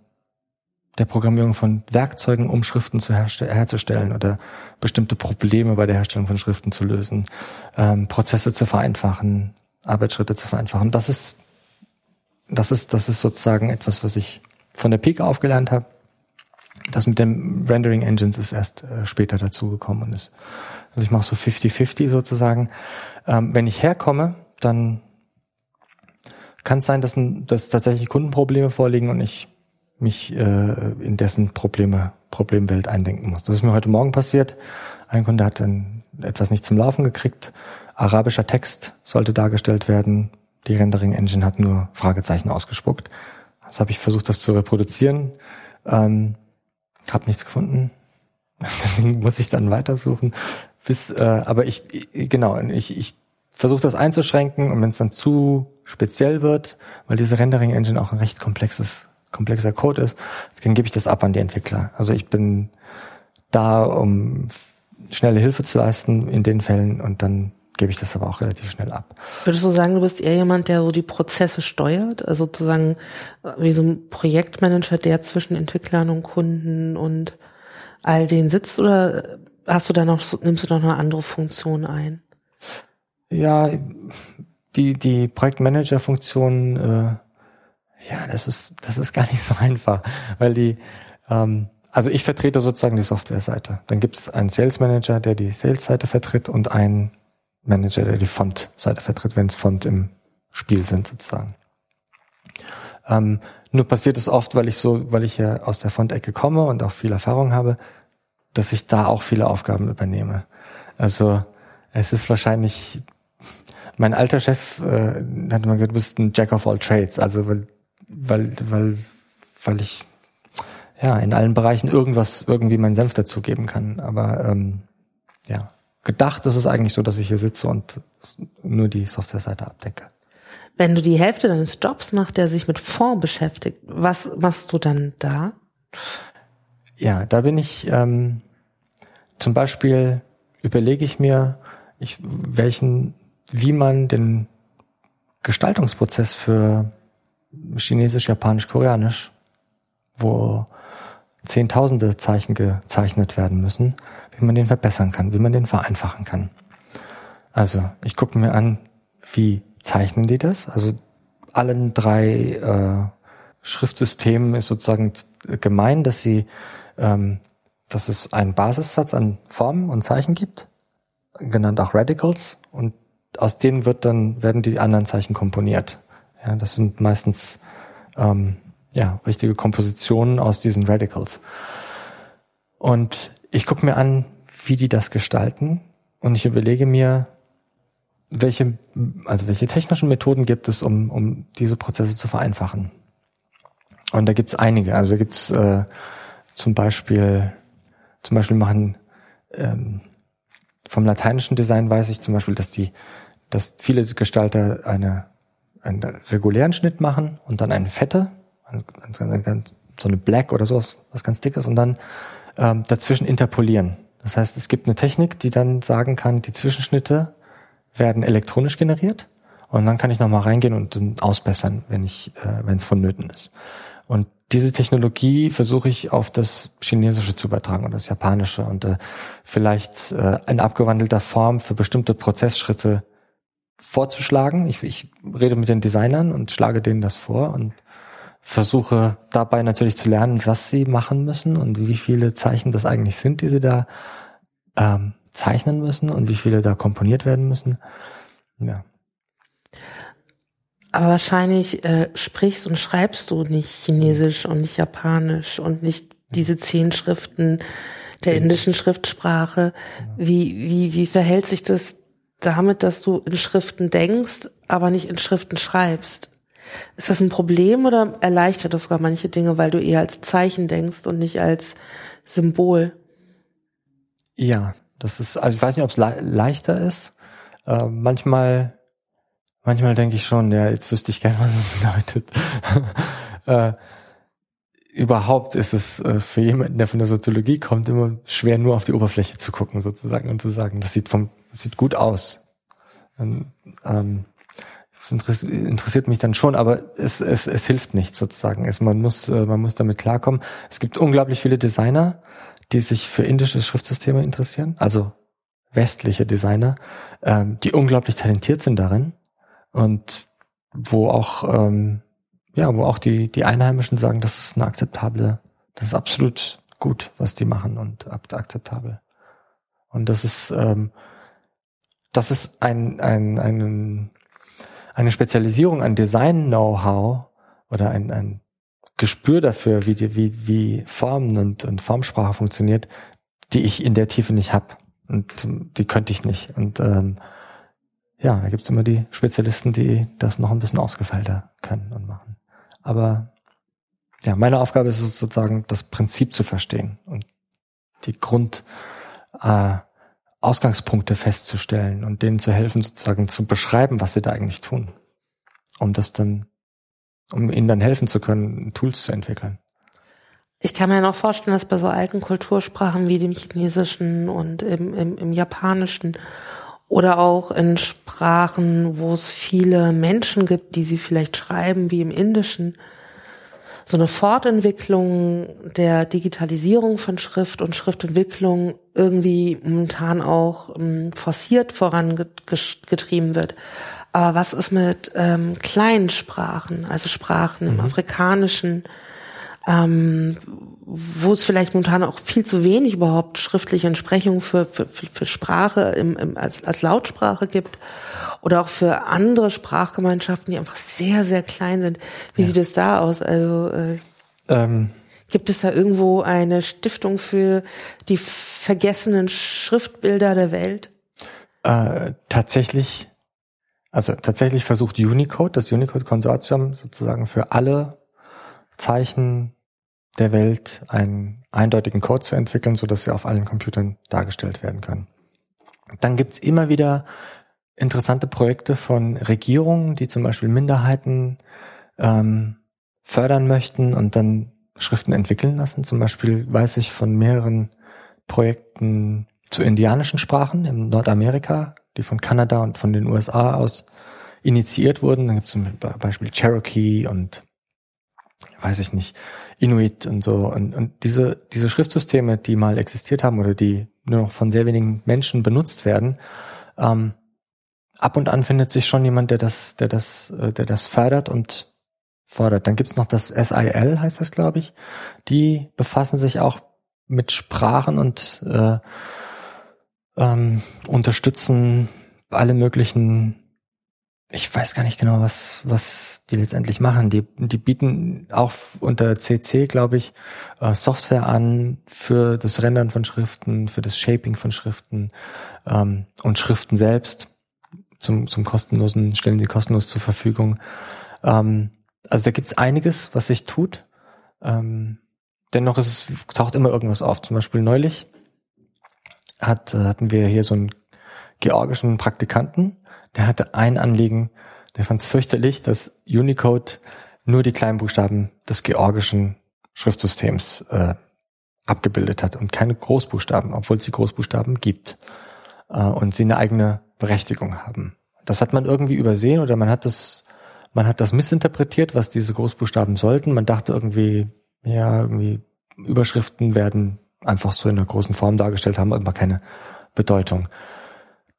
der Programmierung von Werkzeugen, um Schriften zu herzustellen oder bestimmte Probleme bei der Herstellung von Schriften zu lösen, ähm, Prozesse zu vereinfachen, Arbeitsschritte zu vereinfachen. Das ist, das ist, das ist sozusagen etwas, was ich von der Peak aufgelernt habe. Das mit dem Rendering Engines ist erst äh, später dazugekommen und ist, also ich mache so 50-50 sozusagen. Ähm, wenn ich herkomme, dann kann es sein, dass, ein, dass tatsächlich Kundenprobleme vorliegen und ich mich äh, in dessen Probleme, Problemwelt eindenken muss. Das ist mir heute Morgen passiert. Ein Kunde hat dann etwas nicht zum Laufen gekriegt. Arabischer Text sollte dargestellt werden. Die Rendering Engine hat nur Fragezeichen ausgespuckt. Also habe ich versucht, das zu reproduzieren. Ähm, habe nichts gefunden. Deswegen muss ich dann weitersuchen. Bis, äh, aber ich, genau, ich, ich versuche das einzuschränken und wenn es dann zu speziell wird, weil diese Rendering Engine auch ein recht komplexes, komplexer Code ist, dann gebe ich das ab an die Entwickler. Also ich bin da, um schnelle Hilfe zu leisten in den Fällen und dann gebe ich das aber auch relativ schnell ab. Würdest du sagen, du bist eher jemand, der so die Prozesse steuert? Also sozusagen wie so ein Projektmanager, der zwischen Entwicklern und Kunden und all denen sitzt oder hast du da noch, nimmst du da noch eine andere Funktion ein? Ja, die, die Projektmanager-Funktion, äh, ja, das ist, das ist gar nicht so einfach, weil die, ähm, also ich vertrete sozusagen die Software-Seite. Dann gibt es einen Sales Manager, der die Sales-Seite vertritt und einen Manager, der die Font-Seite vertritt, wenn es Font im Spiel sind sozusagen. Ähm, nur passiert es oft, weil ich so, weil ich ja aus der Font-Ecke komme und auch viel Erfahrung habe, dass ich da auch viele Aufgaben übernehme. Also es ist wahrscheinlich mein alter Chef äh, hat immer gesagt, du bist ein Jack of all Trades, also weil weil weil weil ich ja in allen Bereichen irgendwas irgendwie meinen Senf dazugeben kann, aber ähm, ja gedacht ist es eigentlich so, dass ich hier sitze und nur die Softwareseite abdecke. Wenn du die Hälfte deines Jobs machst, der sich mit Fonds beschäftigt, was machst du dann da? Ja, da bin ich ähm, zum Beispiel überlege ich mir, ich, welchen, wie man den Gestaltungsprozess für Chinesisch, Japanisch, Koreanisch, wo zehntausende Zeichen gezeichnet werden müssen, wie man den verbessern kann, wie man den vereinfachen kann. Also ich gucke mir an, wie zeichnen die das? Also allen drei äh, Schriftsystemen ist sozusagen gemein, dass sie, ähm, dass es einen Basissatz an Formen und Zeichen gibt, genannt auch Radicals, und aus denen wird dann werden die anderen Zeichen komponiert. Ja, das sind meistens ähm, ja richtige Kompositionen aus diesen Radicals. Und ich gucke mir an, wie die das gestalten, und ich überlege mir, welche, also welche technischen Methoden gibt es, um, um diese Prozesse zu vereinfachen? Und da gibt es einige. Also da gibt es äh, zum Beispiel, zum Beispiel machen ähm, vom lateinischen Design weiß ich zum Beispiel, dass die, dass viele Gestalter eine, einen regulären Schnitt machen und dann eine fette, so eine Black oder sowas, was ganz dick ist, und dann ähm, dazwischen interpolieren. Das heißt, es gibt eine Technik, die dann sagen kann, die Zwischenschnitte werden elektronisch generiert und dann kann ich nochmal reingehen und ausbessern, wenn ich, äh, wenn es vonnöten ist. Und diese Technologie versuche ich auf das Chinesische zu übertragen und das Japanische und äh, vielleicht äh, in abgewandelter Form für bestimmte Prozessschritte vorzuschlagen. Ich, ich rede mit den Designern und schlage denen das vor und versuche dabei natürlich zu lernen, was sie machen müssen und wie viele Zeichen das eigentlich sind, die sie da ähm, zeichnen müssen und wie viele da komponiert werden müssen. Ja. Aber wahrscheinlich äh, sprichst und schreibst du nicht Chinesisch und nicht Japanisch und nicht diese zehn Schriften der indischen Schriftsprache. Wie, wie, wie verhält sich das damit, dass du in Schriften denkst, aber nicht in Schriften schreibst? Ist das ein Problem oder erleichtert das sogar manche Dinge, weil du eher als Zeichen denkst und nicht als Symbol? Ja, das ist, also ich weiß nicht, ob es le leichter ist. Äh, manchmal, manchmal denke ich schon, ja, jetzt wüsste ich gerne, was es bedeutet. äh, überhaupt ist es äh, für jemanden, der von der Soziologie kommt, immer schwer, nur auf die Oberfläche zu gucken, sozusagen, und zu sagen, das sieht vom, sieht gut aus. Und, ähm, das interessiert mich dann schon, aber es, es, es hilft nicht sozusagen. Es, man muss, äh, man muss damit klarkommen. Es gibt unglaublich viele Designer, die sich für indische Schriftsysteme interessieren, also westliche Designer, ähm, die unglaublich talentiert sind darin und wo auch ähm, ja, wo auch die die Einheimischen sagen, das ist eine akzeptable, das ist absolut gut, was die machen und akzeptabel. Und das ist ähm, das ist ein ein ein eine Spezialisierung an Design-Know-how oder ein, ein Gespür dafür, wie, die, wie, wie Formen und, und Formsprache funktioniert, die ich in der Tiefe nicht habe. Und die könnte ich nicht. Und ähm, ja, da gibt's immer die Spezialisten, die das noch ein bisschen ausgefeilter können und machen. Aber ja, meine Aufgabe ist es sozusagen, das Prinzip zu verstehen und die Grund äh, Ausgangspunkte festzustellen und denen zu helfen, sozusagen zu beschreiben, was sie da eigentlich tun, um das dann, um ihnen dann helfen zu können, Tools zu entwickeln. Ich kann mir noch vorstellen, dass bei so alten Kultursprachen wie dem Chinesischen und im, im, im Japanischen oder auch in Sprachen, wo es viele Menschen gibt, die sie vielleicht schreiben, wie im Indischen, so eine Fortentwicklung der Digitalisierung von Schrift und Schriftentwicklung irgendwie momentan auch ähm, forciert vorangetrieben wird. Aber was ist mit ähm, kleinen Sprachen, also Sprachen mhm. im Afrikanischen, ähm, wo es vielleicht momentan auch viel zu wenig überhaupt schriftliche Entsprechungen für, für, für Sprache im, im, als, als Lautsprache gibt oder auch für andere Sprachgemeinschaften, die einfach sehr, sehr klein sind. Wie ja. sieht es da aus? Also äh, ähm. gibt es da irgendwo eine Stiftung für die vergessenen Schriftbilder der Welt? Äh, tatsächlich, also tatsächlich versucht Unicode, das Unicode-Konsortium sozusagen für alle Zeichen der Welt einen eindeutigen Code zu entwickeln, so dass sie auf allen Computern dargestellt werden können. Dann gibt's immer wieder interessante Projekte von Regierungen, die zum Beispiel Minderheiten ähm, fördern möchten und dann Schriften entwickeln lassen. Zum Beispiel weiß ich von mehreren Projekten zu indianischen Sprachen in Nordamerika, die von Kanada und von den USA aus initiiert wurden. Dann gibt es zum Beispiel Cherokee und weiß ich nicht, Inuit und so. Und, und diese, diese Schriftsysteme, die mal existiert haben oder die nur noch von sehr wenigen Menschen benutzt werden, ähm, ab und an findet sich schon jemand, der das, der das, äh, der das fördert und fordert. Dann gibt's noch das SIL, heißt das, glaube ich. Die befassen sich auch mit Sprachen und äh, ähm, unterstützen alle möglichen ich weiß gar nicht genau, was, was die letztendlich machen. Die, die bieten auch unter CC, glaube ich, äh, Software an für das Rendern von Schriften, für das Shaping von Schriften ähm, und Schriften selbst zum, zum kostenlosen, stellen die kostenlos zur Verfügung. Ähm, also da gibt's einiges, was sich tut. Ähm, dennoch ist es, taucht immer irgendwas auf. Zum Beispiel neulich hat, äh, hatten wir hier so einen georgischen Praktikanten, der hatte ein Anliegen, der fand es fürchterlich, dass Unicode nur die Kleinbuchstaben des georgischen Schriftsystems äh, abgebildet hat und keine Großbuchstaben, obwohl es die Großbuchstaben gibt äh, und sie eine eigene Berechtigung haben. Das hat man irgendwie übersehen oder man hat das, man hat das missinterpretiert, was diese Großbuchstaben sollten. Man dachte irgendwie, ja, irgendwie Überschriften werden einfach so in einer großen Form dargestellt, haben aber keine Bedeutung.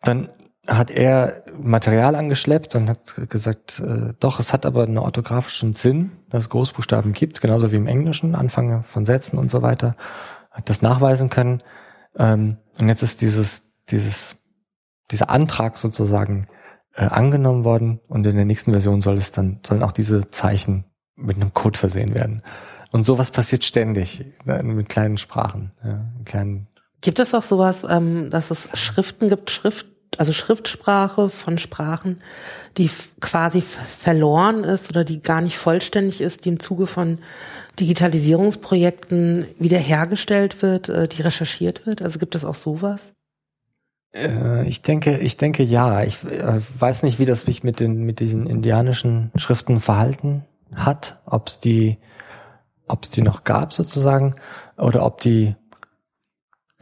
Dann hat er Material angeschleppt und hat gesagt, äh, doch, es hat aber einen orthografischen Sinn, dass es Großbuchstaben gibt, genauso wie im Englischen, Anfänge von Sätzen und so weiter, hat das nachweisen können. Ähm, und jetzt ist dieses, dieses, dieser Antrag sozusagen äh, angenommen worden und in der nächsten Version soll es dann, sollen auch diese Zeichen mit einem Code versehen werden. Und sowas passiert ständig ne, mit kleinen Sprachen, ja, kleinen Gibt es auch sowas, ähm, dass es Schriften gibt, Schrift, also Schriftsprache von Sprachen, die quasi verloren ist oder die gar nicht vollständig ist, die im Zuge von Digitalisierungsprojekten wiederhergestellt wird, äh, die recherchiert wird? Also gibt es auch sowas? Äh, ich denke, ich denke ja. Ich äh, weiß nicht, wie das sich mit den mit diesen indianischen Schriften verhalten hat, ob es die, ob es die noch gab sozusagen oder ob die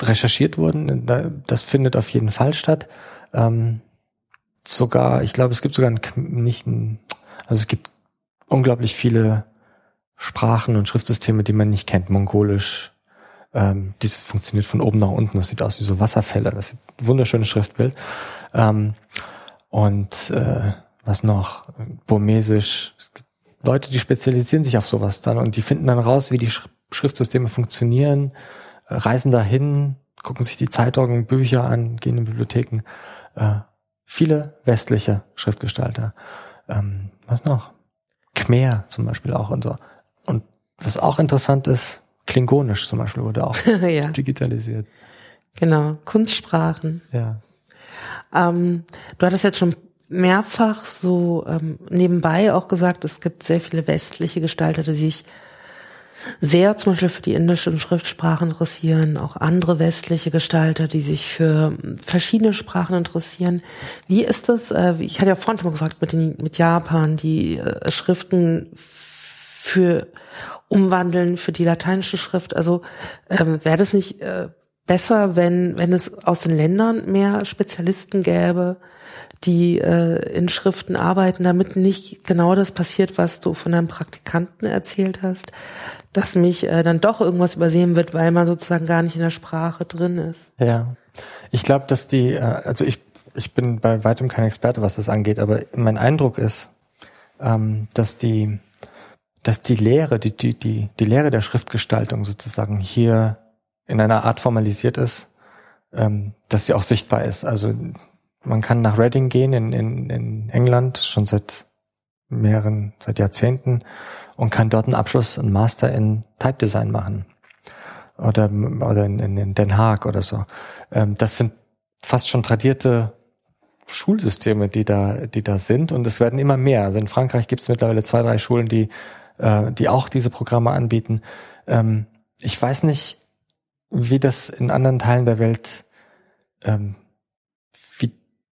recherchiert wurden. Das findet auf jeden Fall statt. Ähm, sogar, ich glaube, es gibt sogar ein, nicht ein, also es gibt unglaublich viele Sprachen und Schriftsysteme, die man nicht kennt. Mongolisch, ähm, dies funktioniert von oben nach unten. Das sieht aus wie so Wasserfälle. Das ist ein wunderschönes Schriftbild. Ähm, und äh, was noch? Burmesisch. Leute, die spezialisieren sich auf sowas dann und die finden dann raus, wie die Sch Schriftsysteme funktionieren, reisen dahin, gucken sich die Zeitungen, Bücher an, gehen in Bibliotheken. Äh, viele westliche Schriftgestalter. ähm, was noch? Khmer zum Beispiel auch und so. Und was auch interessant ist, Klingonisch zum Beispiel wurde auch ja. digitalisiert. Genau, Kunstsprachen. Ja. Ähm, du hattest jetzt schon mehrfach so ähm, nebenbei auch gesagt, es gibt sehr viele westliche Gestalter, die sich sehr zum Beispiel für die indischen Schriftsprachen interessieren, auch andere westliche Gestalter, die sich für verschiedene Sprachen interessieren. Wie ist das? Äh, ich hatte ja vorhin schon mal gefragt mit, den, mit Japan, die äh, Schriften für umwandeln für die lateinische Schrift. Also ähm, wäre das nicht äh, besser, wenn, wenn es aus den Ländern mehr Spezialisten gäbe, die äh, in Schriften arbeiten, damit nicht genau das passiert, was du von deinem Praktikanten erzählt hast, dass mich äh, dann doch irgendwas übersehen wird, weil man sozusagen gar nicht in der Sprache drin ist. Ja, ich glaube, dass die, äh, also ich, ich bin bei weitem kein Experte, was das angeht, aber mein Eindruck ist, ähm, dass die, dass die Lehre, die, die, die, die Lehre der Schriftgestaltung sozusagen hier in einer Art formalisiert ist, ähm, dass sie auch sichtbar ist. Also man kann nach Reading gehen in, in, in England schon seit mehreren, seit Jahrzehnten und kann dort einen Abschluss, einen Master in Type Design machen. Oder, oder in, in Den Haag oder so. Ähm, das sind fast schon tradierte Schulsysteme, die da, die da sind und es werden immer mehr. Also in Frankreich gibt es mittlerweile zwei, drei Schulen, die, äh, die auch diese Programme anbieten. Ähm, ich weiß nicht, wie das in anderen Teilen der Welt, ähm, wie,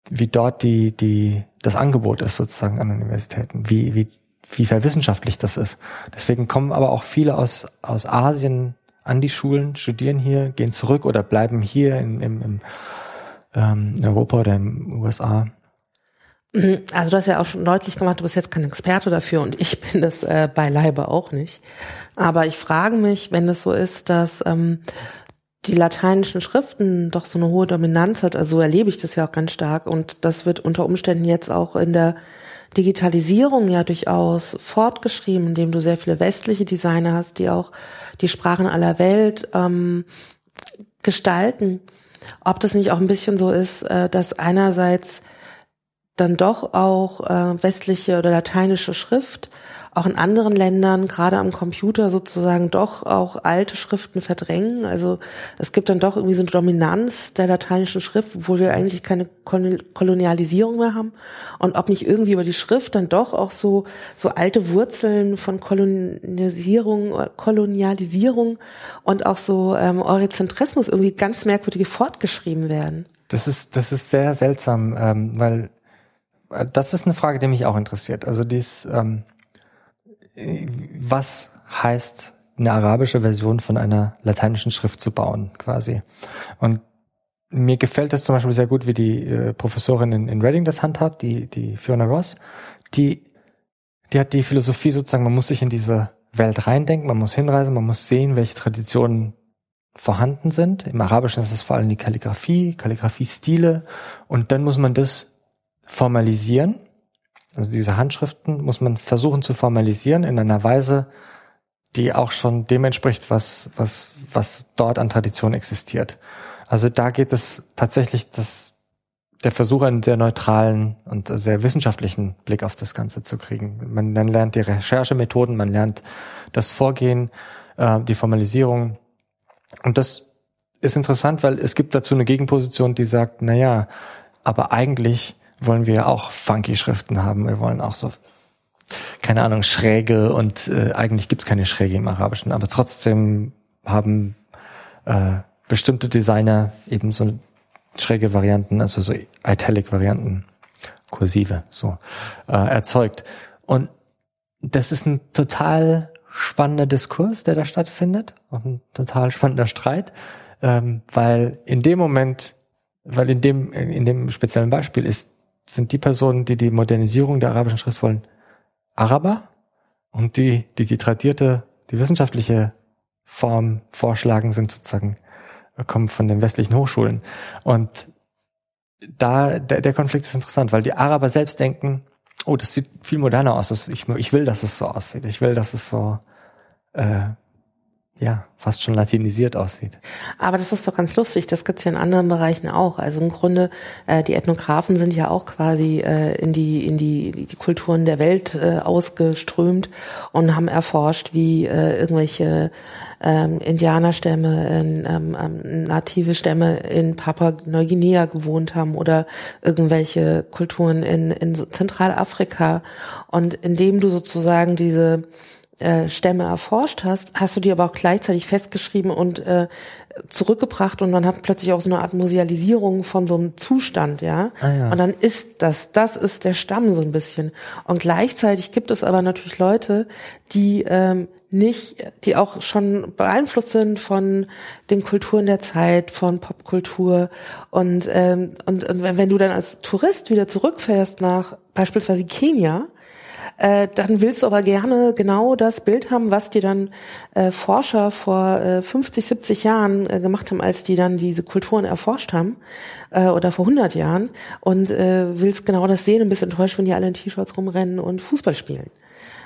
wie dort die, die, das Angebot ist sozusagen an Universitäten, wie, wie, wie verwissenschaftlich das ist. Deswegen kommen aber auch viele aus, aus Asien an die Schulen, studieren hier, gehen zurück oder bleiben hier in, im, im ähm, in Europa oder in USA. Also du hast ja auch schon deutlich gemacht, du bist jetzt kein Experte dafür und ich bin das äh, beileibe auch nicht. Aber ich frage mich, wenn es so ist, dass ähm, die lateinischen Schriften doch so eine hohe Dominanz hat, also so erlebe ich das ja auch ganz stark und das wird unter Umständen jetzt auch in der Digitalisierung ja durchaus fortgeschrieben, indem du sehr viele westliche Designer hast, die auch die Sprachen aller Welt ähm, gestalten. Ob das nicht auch ein bisschen so ist, äh, dass einerseits dann doch auch äh, westliche oder lateinische Schrift auch in anderen Ländern, gerade am Computer sozusagen doch auch alte Schriften verdrängen. Also es gibt dann doch irgendwie so eine Dominanz der lateinischen Schrift, wo wir eigentlich keine Kolonialisierung mehr haben. Und ob nicht irgendwie über die Schrift dann doch auch so, so alte Wurzeln von Kolonisierung, Kolonialisierung und auch so ähm, Eurozentrismus irgendwie ganz merkwürdig fortgeschrieben werden. Das ist, das ist sehr seltsam, ähm, weil äh, das ist eine Frage, die mich auch interessiert. Also dies, ähm, was heißt eine arabische Version von einer lateinischen Schrift zu bauen, quasi. Und mir gefällt das zum Beispiel sehr gut, wie die äh, Professorin in, in Reading das handhabt, die, die Fiona Ross, die, die hat die Philosophie sozusagen, man muss sich in diese Welt reindenken, man muss hinreisen, man muss sehen, welche Traditionen vorhanden sind. Im Arabischen ist es vor allem die Kalligrafie, Kalligrafie-Stile und dann muss man das formalisieren also diese Handschriften muss man versuchen zu formalisieren in einer Weise, die auch schon dem entspricht, was, was, was dort an Tradition existiert. Also da geht es tatsächlich das, der Versuch, einen sehr neutralen und sehr wissenschaftlichen Blick auf das Ganze zu kriegen. Man, man lernt die Recherchemethoden, man lernt das Vorgehen, äh, die Formalisierung. Und das ist interessant, weil es gibt dazu eine Gegenposition, die sagt, na ja, aber eigentlich wollen wir auch funky Schriften haben. Wir wollen auch so, keine Ahnung, schräge und äh, eigentlich gibt's keine Schräge im Arabischen, aber trotzdem haben äh, bestimmte Designer eben so schräge Varianten, also so Italic-Varianten, kursive, so äh, erzeugt. Und das ist ein total spannender Diskurs, der da stattfindet, und ein total spannender Streit, ähm, weil in dem Moment, weil in dem in dem speziellen Beispiel ist sind die Personen, die die Modernisierung der arabischen Schrift wollen, Araber und die, die die tradierte, die wissenschaftliche Form vorschlagen, sind sozusagen kommen von den westlichen Hochschulen. Und da der, der Konflikt ist interessant, weil die Araber selbst denken, oh, das sieht viel moderner aus. Das, ich, ich will, dass es so aussieht. Ich will, dass es so äh, ja, fast schon latinisiert aussieht. Aber das ist doch ganz lustig, das gibt's ja in anderen Bereichen auch. Also im Grunde, äh, die Ethnographen sind ja auch quasi äh, in, die, in die, die Kulturen der Welt äh, ausgeströmt und haben erforscht, wie äh, irgendwelche ähm, Indianerstämme, ähm, ähm, native Stämme in Papua-Neuguinea gewohnt haben oder irgendwelche Kulturen in, in Zentralafrika. Und indem du sozusagen diese äh, Stämme erforscht hast, hast du die aber auch gleichzeitig festgeschrieben und äh, zurückgebracht und man hat plötzlich auch so eine Art Musealisierung von so einem Zustand, ja? Ah, ja. Und dann ist das, das ist der Stamm so ein bisschen. Und gleichzeitig gibt es aber natürlich Leute, die ähm, nicht, die auch schon beeinflusst sind von den Kulturen der Zeit, von Popkultur und ähm, und, und wenn du dann als Tourist wieder zurückfährst nach beispielsweise Kenia, äh, dann willst du aber gerne genau das Bild haben, was dir dann äh, Forscher vor äh, 50, 70 Jahren äh, gemacht haben, als die dann diese Kulturen erforscht haben äh, oder vor 100 Jahren und äh, willst genau das sehen und bist enttäuscht, wenn die alle in T-Shirts rumrennen und Fußball spielen.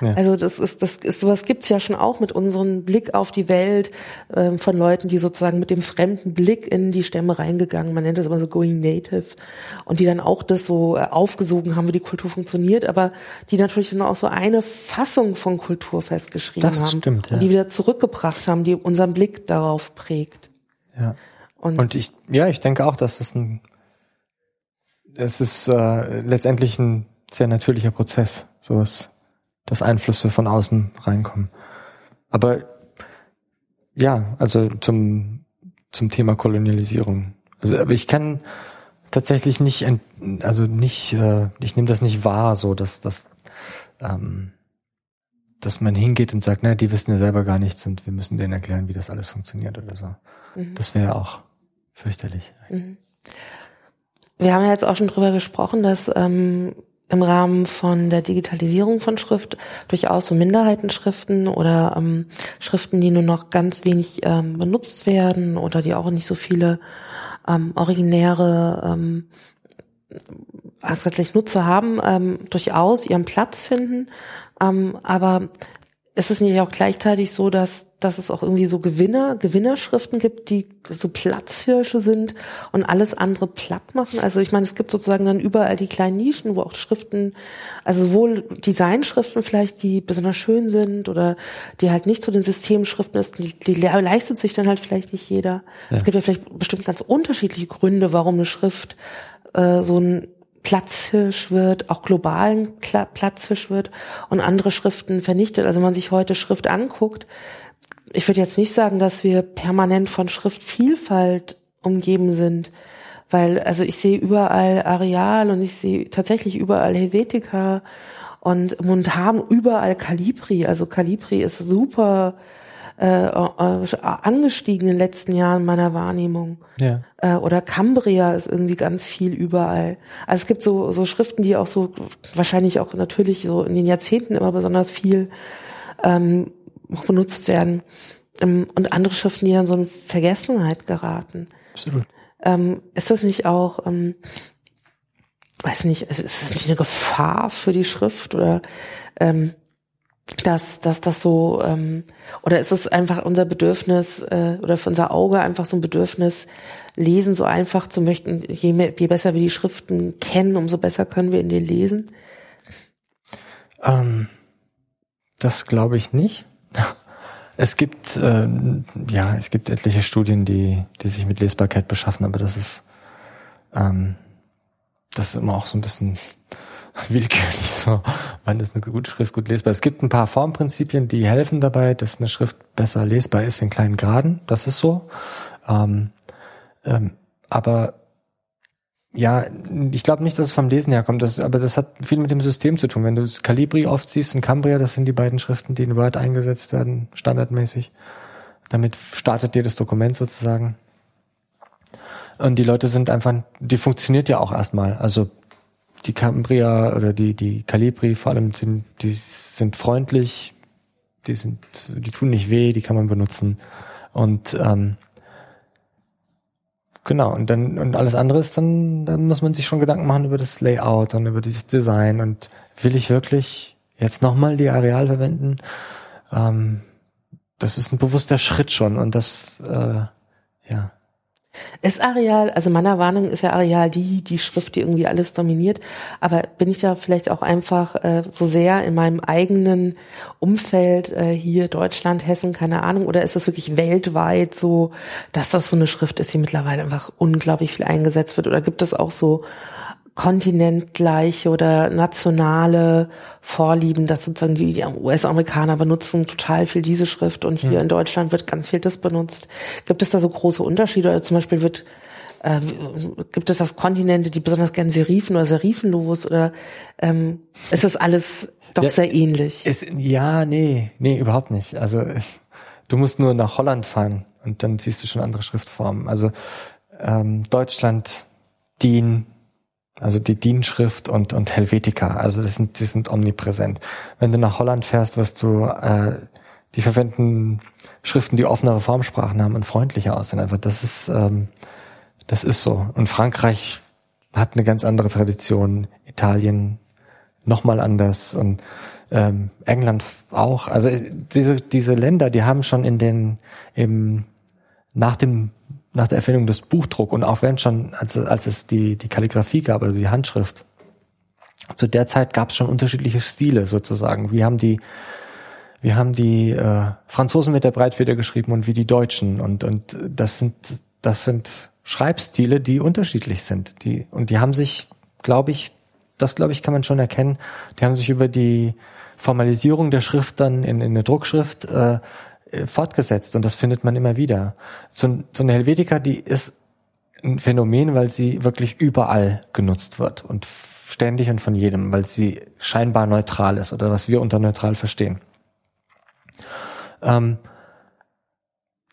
Ja. Also das ist, das ist, sowas gibt's ja schon auch mit unserem Blick auf die Welt ähm, von Leuten, die sozusagen mit dem fremden Blick in die Stämme reingegangen, man nennt das immer so going native, und die dann auch das so äh, aufgesogen haben, wie die Kultur funktioniert, aber die natürlich dann auch so eine Fassung von Kultur festgeschrieben das haben stimmt, ja. und die wieder zurückgebracht haben, die unseren Blick darauf prägt. Ja. Und, und ich, ja, ich denke auch, dass das ein, es ist äh, letztendlich ein sehr natürlicher Prozess, sowas dass Einflüsse von außen reinkommen. Aber ja, also zum, zum Thema Kolonialisierung. Also, aber ich kann tatsächlich nicht, also nicht, äh, ich nehme das nicht wahr, so dass, dass, ähm, dass man hingeht und sagt, na, die wissen ja selber gar nichts und wir müssen denen erklären, wie das alles funktioniert oder so. Mhm. Das wäre auch fürchterlich. Mhm. Wir haben ja jetzt auch schon drüber gesprochen, dass ähm, im Rahmen von der Digitalisierung von Schrift durchaus so Minderheitenschriften oder ähm, Schriften, die nur noch ganz wenig ähm, benutzt werden oder die auch nicht so viele ähm, originäre ähm, Nutzer haben, ähm, durchaus ihren Platz finden. Ähm, aber ist es nicht auch gleichzeitig so, dass, dass es auch irgendwie so Gewinner, Gewinnerschriften gibt, die so Platzhirsche sind und alles andere platt machen? Also ich meine, es gibt sozusagen dann überall die kleinen Nischen, wo auch Schriften, also sowohl Designschriften vielleicht, die besonders schön sind oder die halt nicht zu den Systemschriften ist, die, die leistet sich dann halt vielleicht nicht jeder. Ja. Es gibt ja vielleicht bestimmt ganz unterschiedliche Gründe, warum eine Schrift äh, so ein Platzhirsch wird, auch globalen Platzhirsch wird und andere Schriften vernichtet. Also wenn man sich heute Schrift anguckt, ich würde jetzt nicht sagen, dass wir permanent von Schriftvielfalt umgeben sind, weil also ich sehe überall Areal und ich sehe tatsächlich überall Helvetica und, und haben überall Calibri. Also Calibri ist super äh, äh, angestiegen in den letzten Jahren meiner Wahrnehmung. Ja. Äh, oder Cambria ist irgendwie ganz viel überall. Also es gibt so, so Schriften, die auch so wahrscheinlich auch natürlich so in den Jahrzehnten immer besonders viel ähm, benutzt werden. Ähm, und andere Schriften, die dann so in Vergessenheit geraten. Absolut. Ähm, ist das nicht auch, ähm, weiß nicht, ist es nicht eine Gefahr für die Schrift oder ähm, dass, dass das so ähm, oder ist es einfach unser Bedürfnis äh, oder für unser Auge einfach so ein Bedürfnis, lesen so einfach zu möchten, je, mehr, je besser wir die Schriften kennen, umso besser können wir in denen lesen? Ähm, das glaube ich nicht. Es gibt äh, ja, es gibt etliche Studien, die die sich mit Lesbarkeit beschaffen, aber das ist ähm, das ist immer auch so ein bisschen willkürlich so, wann ist eine gute Schrift gut lesbar. Es gibt ein paar Formprinzipien, die helfen dabei, dass eine Schrift besser lesbar ist in kleinen Graden. Das ist so. Ähm, ähm, aber ja, ich glaube nicht, dass es vom Lesen herkommt, das, aber das hat viel mit dem System zu tun. Wenn du Calibri oft siehst und Cambria, das sind die beiden Schriften, die in Word eingesetzt werden, standardmäßig. Damit startet dir das Dokument sozusagen. Und die Leute sind einfach, die funktioniert ja auch erstmal. Also die Cambria oder die, die Calibri vor allem sind, die sind freundlich, die sind, die tun nicht weh, die kann man benutzen. Und ähm, genau, und dann, und alles andere ist dann, dann muss man sich schon Gedanken machen über das Layout und über dieses Design und will ich wirklich jetzt nochmal die Areal verwenden? Ähm, das ist ein bewusster Schritt schon und das, äh, ja. Ist Areal, also meiner Warnung ist ja Areal die, die Schrift, die irgendwie alles dominiert. Aber bin ich da vielleicht auch einfach äh, so sehr in meinem eigenen Umfeld, äh, hier Deutschland, Hessen, keine Ahnung, oder ist es wirklich weltweit so, dass das so eine Schrift ist, die mittlerweile einfach unglaublich viel eingesetzt wird? Oder gibt es auch so kontinentgleiche oder nationale Vorlieben, dass sozusagen die, US-Amerikaner benutzen total viel diese Schrift und hier mhm. in Deutschland wird ganz viel das benutzt. Gibt es da so große Unterschiede? Oder zum Beispiel wird äh, gibt es das Kontinente, die besonders gern Serifen oder Serifenlos oder ähm, ist das alles doch ja, sehr ähnlich? Ist, ja, nee, nee, überhaupt nicht. Also du musst nur nach Holland fahren und dann siehst du schon andere Schriftformen. Also ähm, Deutschland, DIN, also die DIN-Schrift und, und Helvetica, also das sind, die sind omnipräsent. Wenn du nach Holland fährst, wirst du, äh, die verwenden Schriften, die offenere Formsprachen haben und freundlicher aussehen. Einfach, das ist, ähm, das ist so. Und Frankreich hat eine ganz andere Tradition, Italien nochmal anders und ähm, England auch. Also äh, diese, diese Länder, die haben schon in den, im, nach dem nach der Erfindung des Buchdruck und auch wenn schon, als, als es die, die Kalligrafie gab, also die Handschrift, zu der Zeit gab es schon unterschiedliche Stile sozusagen. Wir haben die, wir haben die äh, Franzosen mit der Breitfeder geschrieben und wie die Deutschen und und das sind das sind Schreibstile, die unterschiedlich sind. Die und die haben sich, glaube ich, das glaube ich kann man schon erkennen. Die haben sich über die Formalisierung der Schrift dann in, in eine Druckschrift äh, fortgesetzt und das findet man immer wieder. So, so eine Helvetica, die ist ein Phänomen, weil sie wirklich überall genutzt wird und ständig und von jedem, weil sie scheinbar neutral ist oder was wir unter neutral verstehen. Ähm,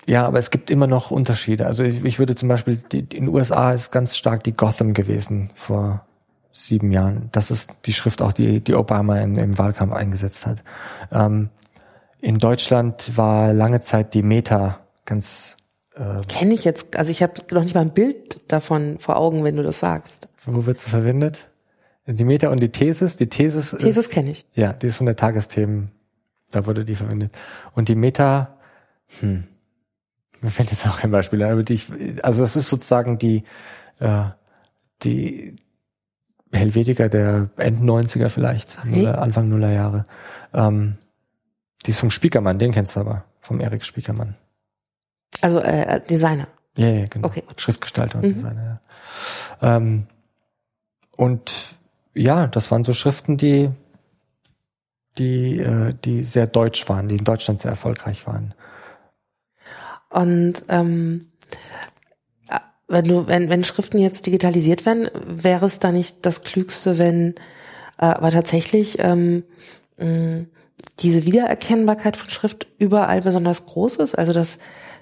ja, aber es gibt immer noch Unterschiede. Also ich, ich würde zum Beispiel, die, in den USA ist ganz stark die Gotham gewesen vor sieben Jahren. Das ist die Schrift auch, die, die Obama in, im Wahlkampf eingesetzt hat. Ähm, in Deutschland war lange Zeit die Meta ganz. Äh, Kenne ich jetzt, also ich habe noch nicht mal ein Bild davon vor Augen, wenn du das sagst. Wo wird sie verwendet? Die Meta und die Thesis. Die Thesis. Thesis kenne ich. Ja, die ist von der Tagesthemen. Da wurde die verwendet. Und die Meta, hm, mir fällt jetzt auch ein Beispiel ein, aber die ich, also das ist sozusagen die, äh, die Helvetica der End 90er vielleicht, okay. oder Anfang Nuller Jahre. Ähm, die ist vom Spiekermann, den kennst du aber, vom Erik Spiekermann. Also äh, Designer. Ja, ja, genau. Okay. Schriftgestalter und mhm. Designer, ja. Ähm, und ja, das waren so Schriften, die, die, äh, die sehr deutsch waren, die in Deutschland sehr erfolgreich waren. Und ähm, wenn du, wenn, wenn Schriften jetzt digitalisiert werden, wäre es da nicht das Klügste, wenn äh, aber tatsächlich ähm, mh, diese Wiedererkennbarkeit von Schrift überall besonders groß ist, also dass,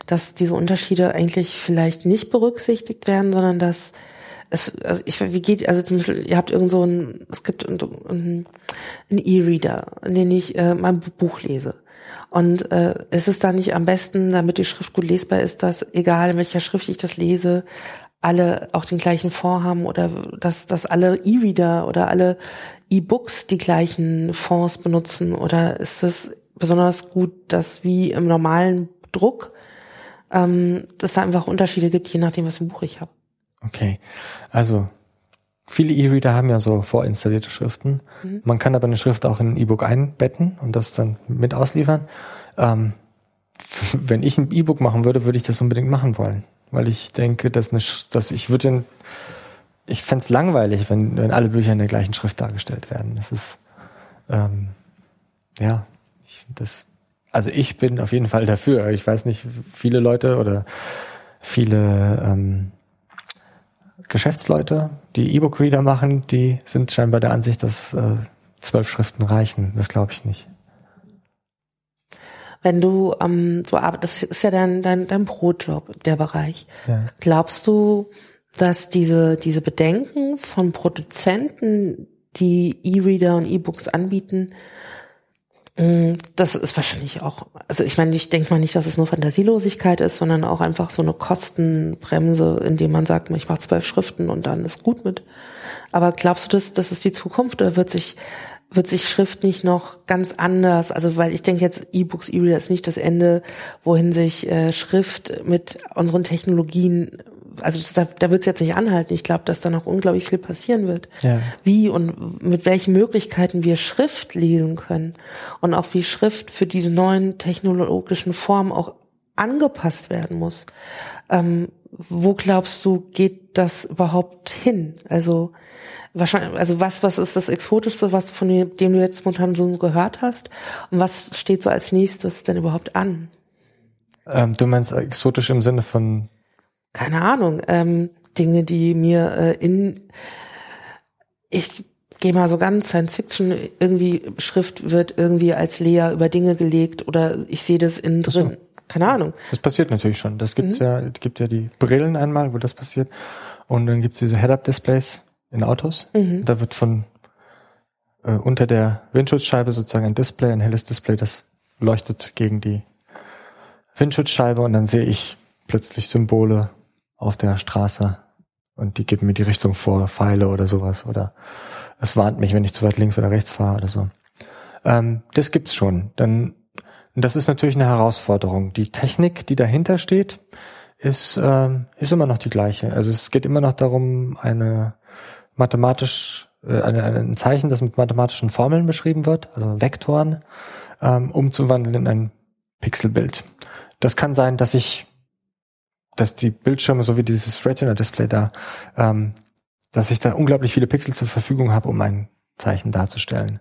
dass diese Unterschiede eigentlich vielleicht nicht berücksichtigt werden, sondern dass es, also ich, wie geht, also zum Beispiel, ihr habt irgend so ein, es gibt einen E-Reader, in den ich äh, mein Buch lese. Und äh, ist es da nicht am besten, damit die Schrift gut lesbar ist, dass egal in welcher Schrift ich das lese, alle auch den gleichen Vorhaben oder dass, dass alle E-Reader oder alle E-Books die gleichen Fonds benutzen oder ist es besonders gut, dass wie im normalen Druck ähm, dass da einfach Unterschiede gibt, je nachdem, was für ein Buch ich habe. Okay, also viele E-Reader haben ja so vorinstallierte Schriften. Mhm. Man kann aber eine Schrift auch in ein E-Book einbetten und das dann mit ausliefern. Ähm, wenn ich ein E-Book machen würde, würde ich das unbedingt machen wollen weil ich denke, dass, eine, dass ich würde, ich fände es langweilig, wenn, wenn alle Bücher in der gleichen Schrift dargestellt werden. Das ist, ähm, ja, ich, das, also ich bin auf jeden Fall dafür. Ich weiß nicht, viele Leute oder viele ähm, Geschäftsleute, die E-Book-Reader machen, die sind scheinbar der Ansicht, dass äh, zwölf Schriften reichen. Das glaube ich nicht wenn du ähm, so arbeitest, das ist ja dein, dein, dein Brotjob, der Bereich. Ja. Glaubst du, dass diese, diese Bedenken von Produzenten, die E-Reader und E-Books anbieten, mm, das ist wahrscheinlich auch, also ich meine, ich denke mal nicht, dass es nur Fantasielosigkeit ist, sondern auch einfach so eine Kostenbremse, indem man sagt, ich mache zwölf Schriften und dann ist gut mit. Aber glaubst du, dass das ist die Zukunft oder wird sich wird sich Schrift nicht noch ganz anders, also weil ich denke jetzt E-Books, E-Reader ist nicht das Ende, wohin sich äh, Schrift mit unseren Technologien, also da, da wird es jetzt nicht anhalten. Ich glaube, dass da noch unglaublich viel passieren wird. Ja. Wie und mit welchen Möglichkeiten wir Schrift lesen können und auch wie Schrift für diese neuen technologischen Formen auch angepasst werden muss. Ähm, wo glaubst du, geht das überhaupt hin? Also wahrscheinlich, also was, was ist das Exotischste, was von dem, dem du jetzt momentan so gehört hast? Und was steht so als nächstes denn überhaupt an? Ähm, du meinst exotisch im Sinne von? Keine Ahnung, ähm, Dinge, die mir äh, in, ich gehe mal so ganz Science Fiction, irgendwie Schrift wird irgendwie als Lea über Dinge gelegt oder ich sehe das innen drin. Keine Ahnung. Das passiert natürlich schon. Das gibt's mhm. ja, gibt ja die Brillen einmal, wo das passiert. Und dann gibt's diese Head-Up-Displays in Autos. Mhm. Da wird von äh, unter der Windschutzscheibe sozusagen ein Display, ein helles Display, das leuchtet gegen die Windschutzscheibe und dann sehe ich plötzlich Symbole auf der Straße und die geben mir die Richtung vor, Pfeile oder sowas oder es warnt mich, wenn ich zu weit links oder rechts fahre oder so. Ähm, das gibt's schon. Dann das ist natürlich eine Herausforderung. Die Technik, die dahinter steht, ist ähm, ist immer noch die gleiche. Also es geht immer noch darum, eine mathematisch äh, eine, ein Zeichen, das mit mathematischen Formeln beschrieben wird, also Vektoren, ähm, umzuwandeln in ein Pixelbild. Das kann sein, dass ich, dass die Bildschirme, so wie dieses Retina-Display da, ähm, dass ich da unglaublich viele Pixel zur Verfügung habe, um ein Zeichen darzustellen.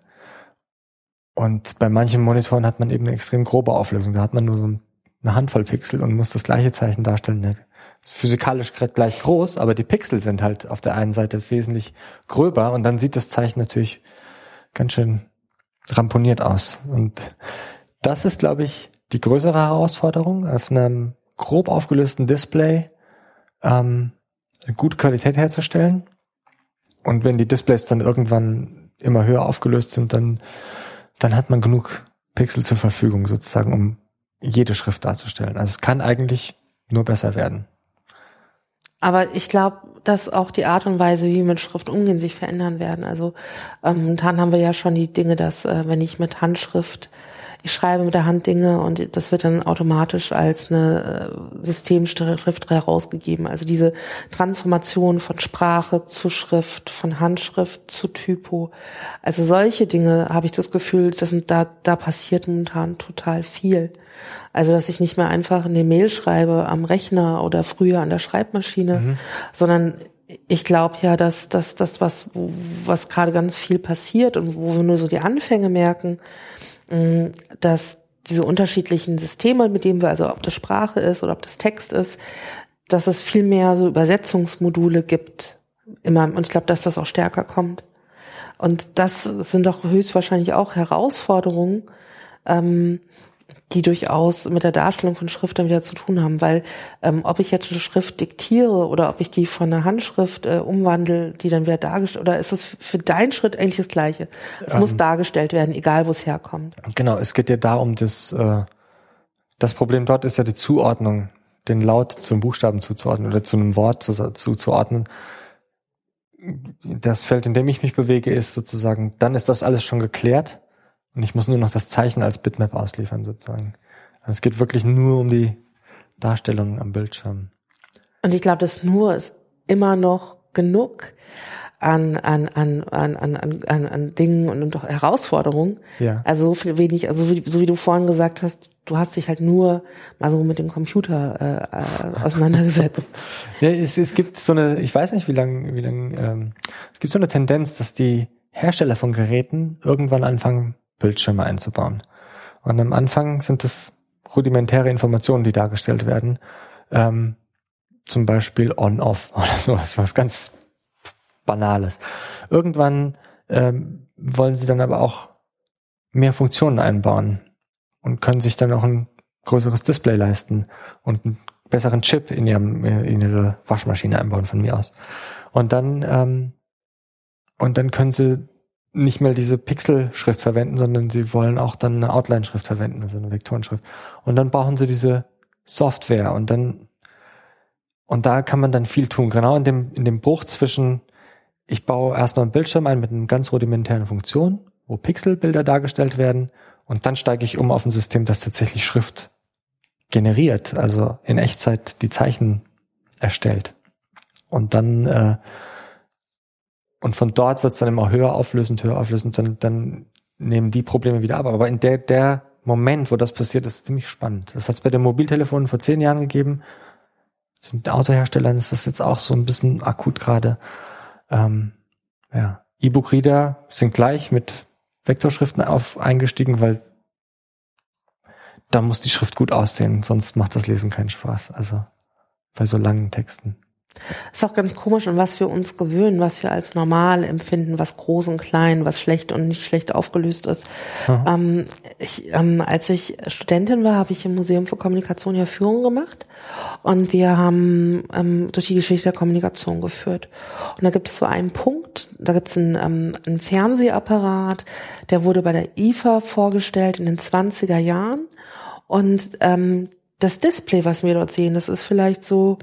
Und bei manchen Monitoren hat man eben eine extrem grobe Auflösung. Da hat man nur so eine Handvoll Pixel und muss das gleiche Zeichen darstellen ist physikalisch gleich groß, aber die Pixel sind halt auf der einen Seite wesentlich gröber und dann sieht das Zeichen natürlich ganz schön ramponiert aus. Und das ist, glaube ich, die größere Herausforderung, auf einem grob aufgelösten Display ähm, gute Qualität herzustellen. Und wenn die Displays dann irgendwann immer höher aufgelöst sind, dann, dann hat man genug Pixel zur Verfügung sozusagen, um jede Schrift darzustellen. Also es kann eigentlich nur besser werden. Aber ich glaube, dass auch die Art und Weise, wie wir mit Schrift umgehen, sich verändern werden. Also ähm, momentan haben wir ja schon die Dinge, dass äh, wenn ich mit Handschrift ich schreibe mit der Hand Dinge und das wird dann automatisch als eine äh, Systemschrift herausgegeben. Also diese Transformation von Sprache zu Schrift, von Handschrift zu Typo. Also solche Dinge habe ich das Gefühl, das sind, da, da passiert momentan total viel. Also dass ich nicht mehr einfach eine Mail schreibe am Rechner oder früher an der Schreibmaschine, mhm. sondern ich glaube ja, dass dass das was was gerade ganz viel passiert und wo wir nur so die Anfänge merken, dass diese unterschiedlichen Systeme, mit denen wir, also ob das Sprache ist oder ob das Text ist, dass es viel mehr so Übersetzungsmodule gibt. Immer, und ich glaube, dass das auch stärker kommt. Und das sind doch höchstwahrscheinlich auch Herausforderungen, ähm, die durchaus mit der Darstellung von Schrift dann wieder zu tun haben, weil ähm, ob ich jetzt eine Schrift diktiere oder ob ich die von einer Handschrift äh, umwandle, die dann wieder dargestellt, oder ist es für deinen Schritt eigentlich das Gleiche? Es ähm, muss dargestellt werden, egal wo es herkommt. Genau, es geht ja da um das, äh, das Problem dort ist ja die Zuordnung, den Laut zum Buchstaben zuzuordnen oder zu einem Wort zuzuordnen. Das Feld, in dem ich mich bewege, ist sozusagen, dann ist das alles schon geklärt und ich muss nur noch das Zeichen als Bitmap ausliefern sozusagen. Also es geht wirklich nur um die Darstellung am Bildschirm. Und ich glaube, das nur ist immer noch genug an, an, an, an, an, an, an Dingen und, und Herausforderungen. Ja. Also so viel wenig, also so wie, so wie du vorhin gesagt hast, du hast dich halt nur mal so mit dem Computer äh, äh, auseinandergesetzt. ja, es, es gibt so eine, ich weiß nicht, wie lange, wie lang, ähm, es gibt so eine Tendenz, dass die Hersteller von Geräten irgendwann anfangen, Bildschirme einzubauen. Und am Anfang sind es rudimentäre Informationen, die dargestellt werden. Ähm, zum Beispiel on-off oder sowas, was ganz Banales. Irgendwann ähm, wollen sie dann aber auch mehr Funktionen einbauen und können sich dann auch ein größeres Display leisten und einen besseren Chip in, ihrem, in ihre Waschmaschine einbauen von mir aus. Und dann ähm, und dann können sie nicht mehr diese Pixelschrift verwenden, sondern sie wollen auch dann eine Outline-Schrift verwenden, also eine Vektorenschrift. Und dann brauchen sie diese Software und dann und da kann man dann viel tun. Genau in dem in dem Bruch zwischen ich baue erstmal einen Bildschirm ein mit einer ganz rudimentären Funktion, wo Pixelbilder dargestellt werden und dann steige ich um auf ein System, das tatsächlich Schrift generiert, also in Echtzeit die Zeichen erstellt. Und dann äh, und von dort wird es dann immer höher auflösend, höher auflösend, dann, dann nehmen die Probleme wieder ab. Aber in der, der Moment, wo das passiert, ist ziemlich spannend. Das hat es bei den Mobiltelefonen vor zehn Jahren gegeben. Mit Autoherstellern ist das jetzt auch so ein bisschen akut gerade. Ähm, ja. E-Book-Reader sind gleich mit Vektorschriften auf eingestiegen, weil da muss die Schrift gut aussehen, sonst macht das Lesen keinen Spaß. Also bei so langen Texten. Ist auch ganz komisch, an was wir uns gewöhnen, was wir als normal empfinden, was groß und klein, was schlecht und nicht schlecht aufgelöst ist. Ähm, ich, ähm, als ich Studentin war, habe ich im Museum für Kommunikation ja Führung gemacht und wir haben ähm, durch die Geschichte der Kommunikation geführt. Und da gibt es so einen Punkt, da gibt es einen, ähm, einen Fernsehapparat, der wurde bei der IFA vorgestellt in den 20er Jahren und ähm, das Display, was wir dort sehen, das ist vielleicht so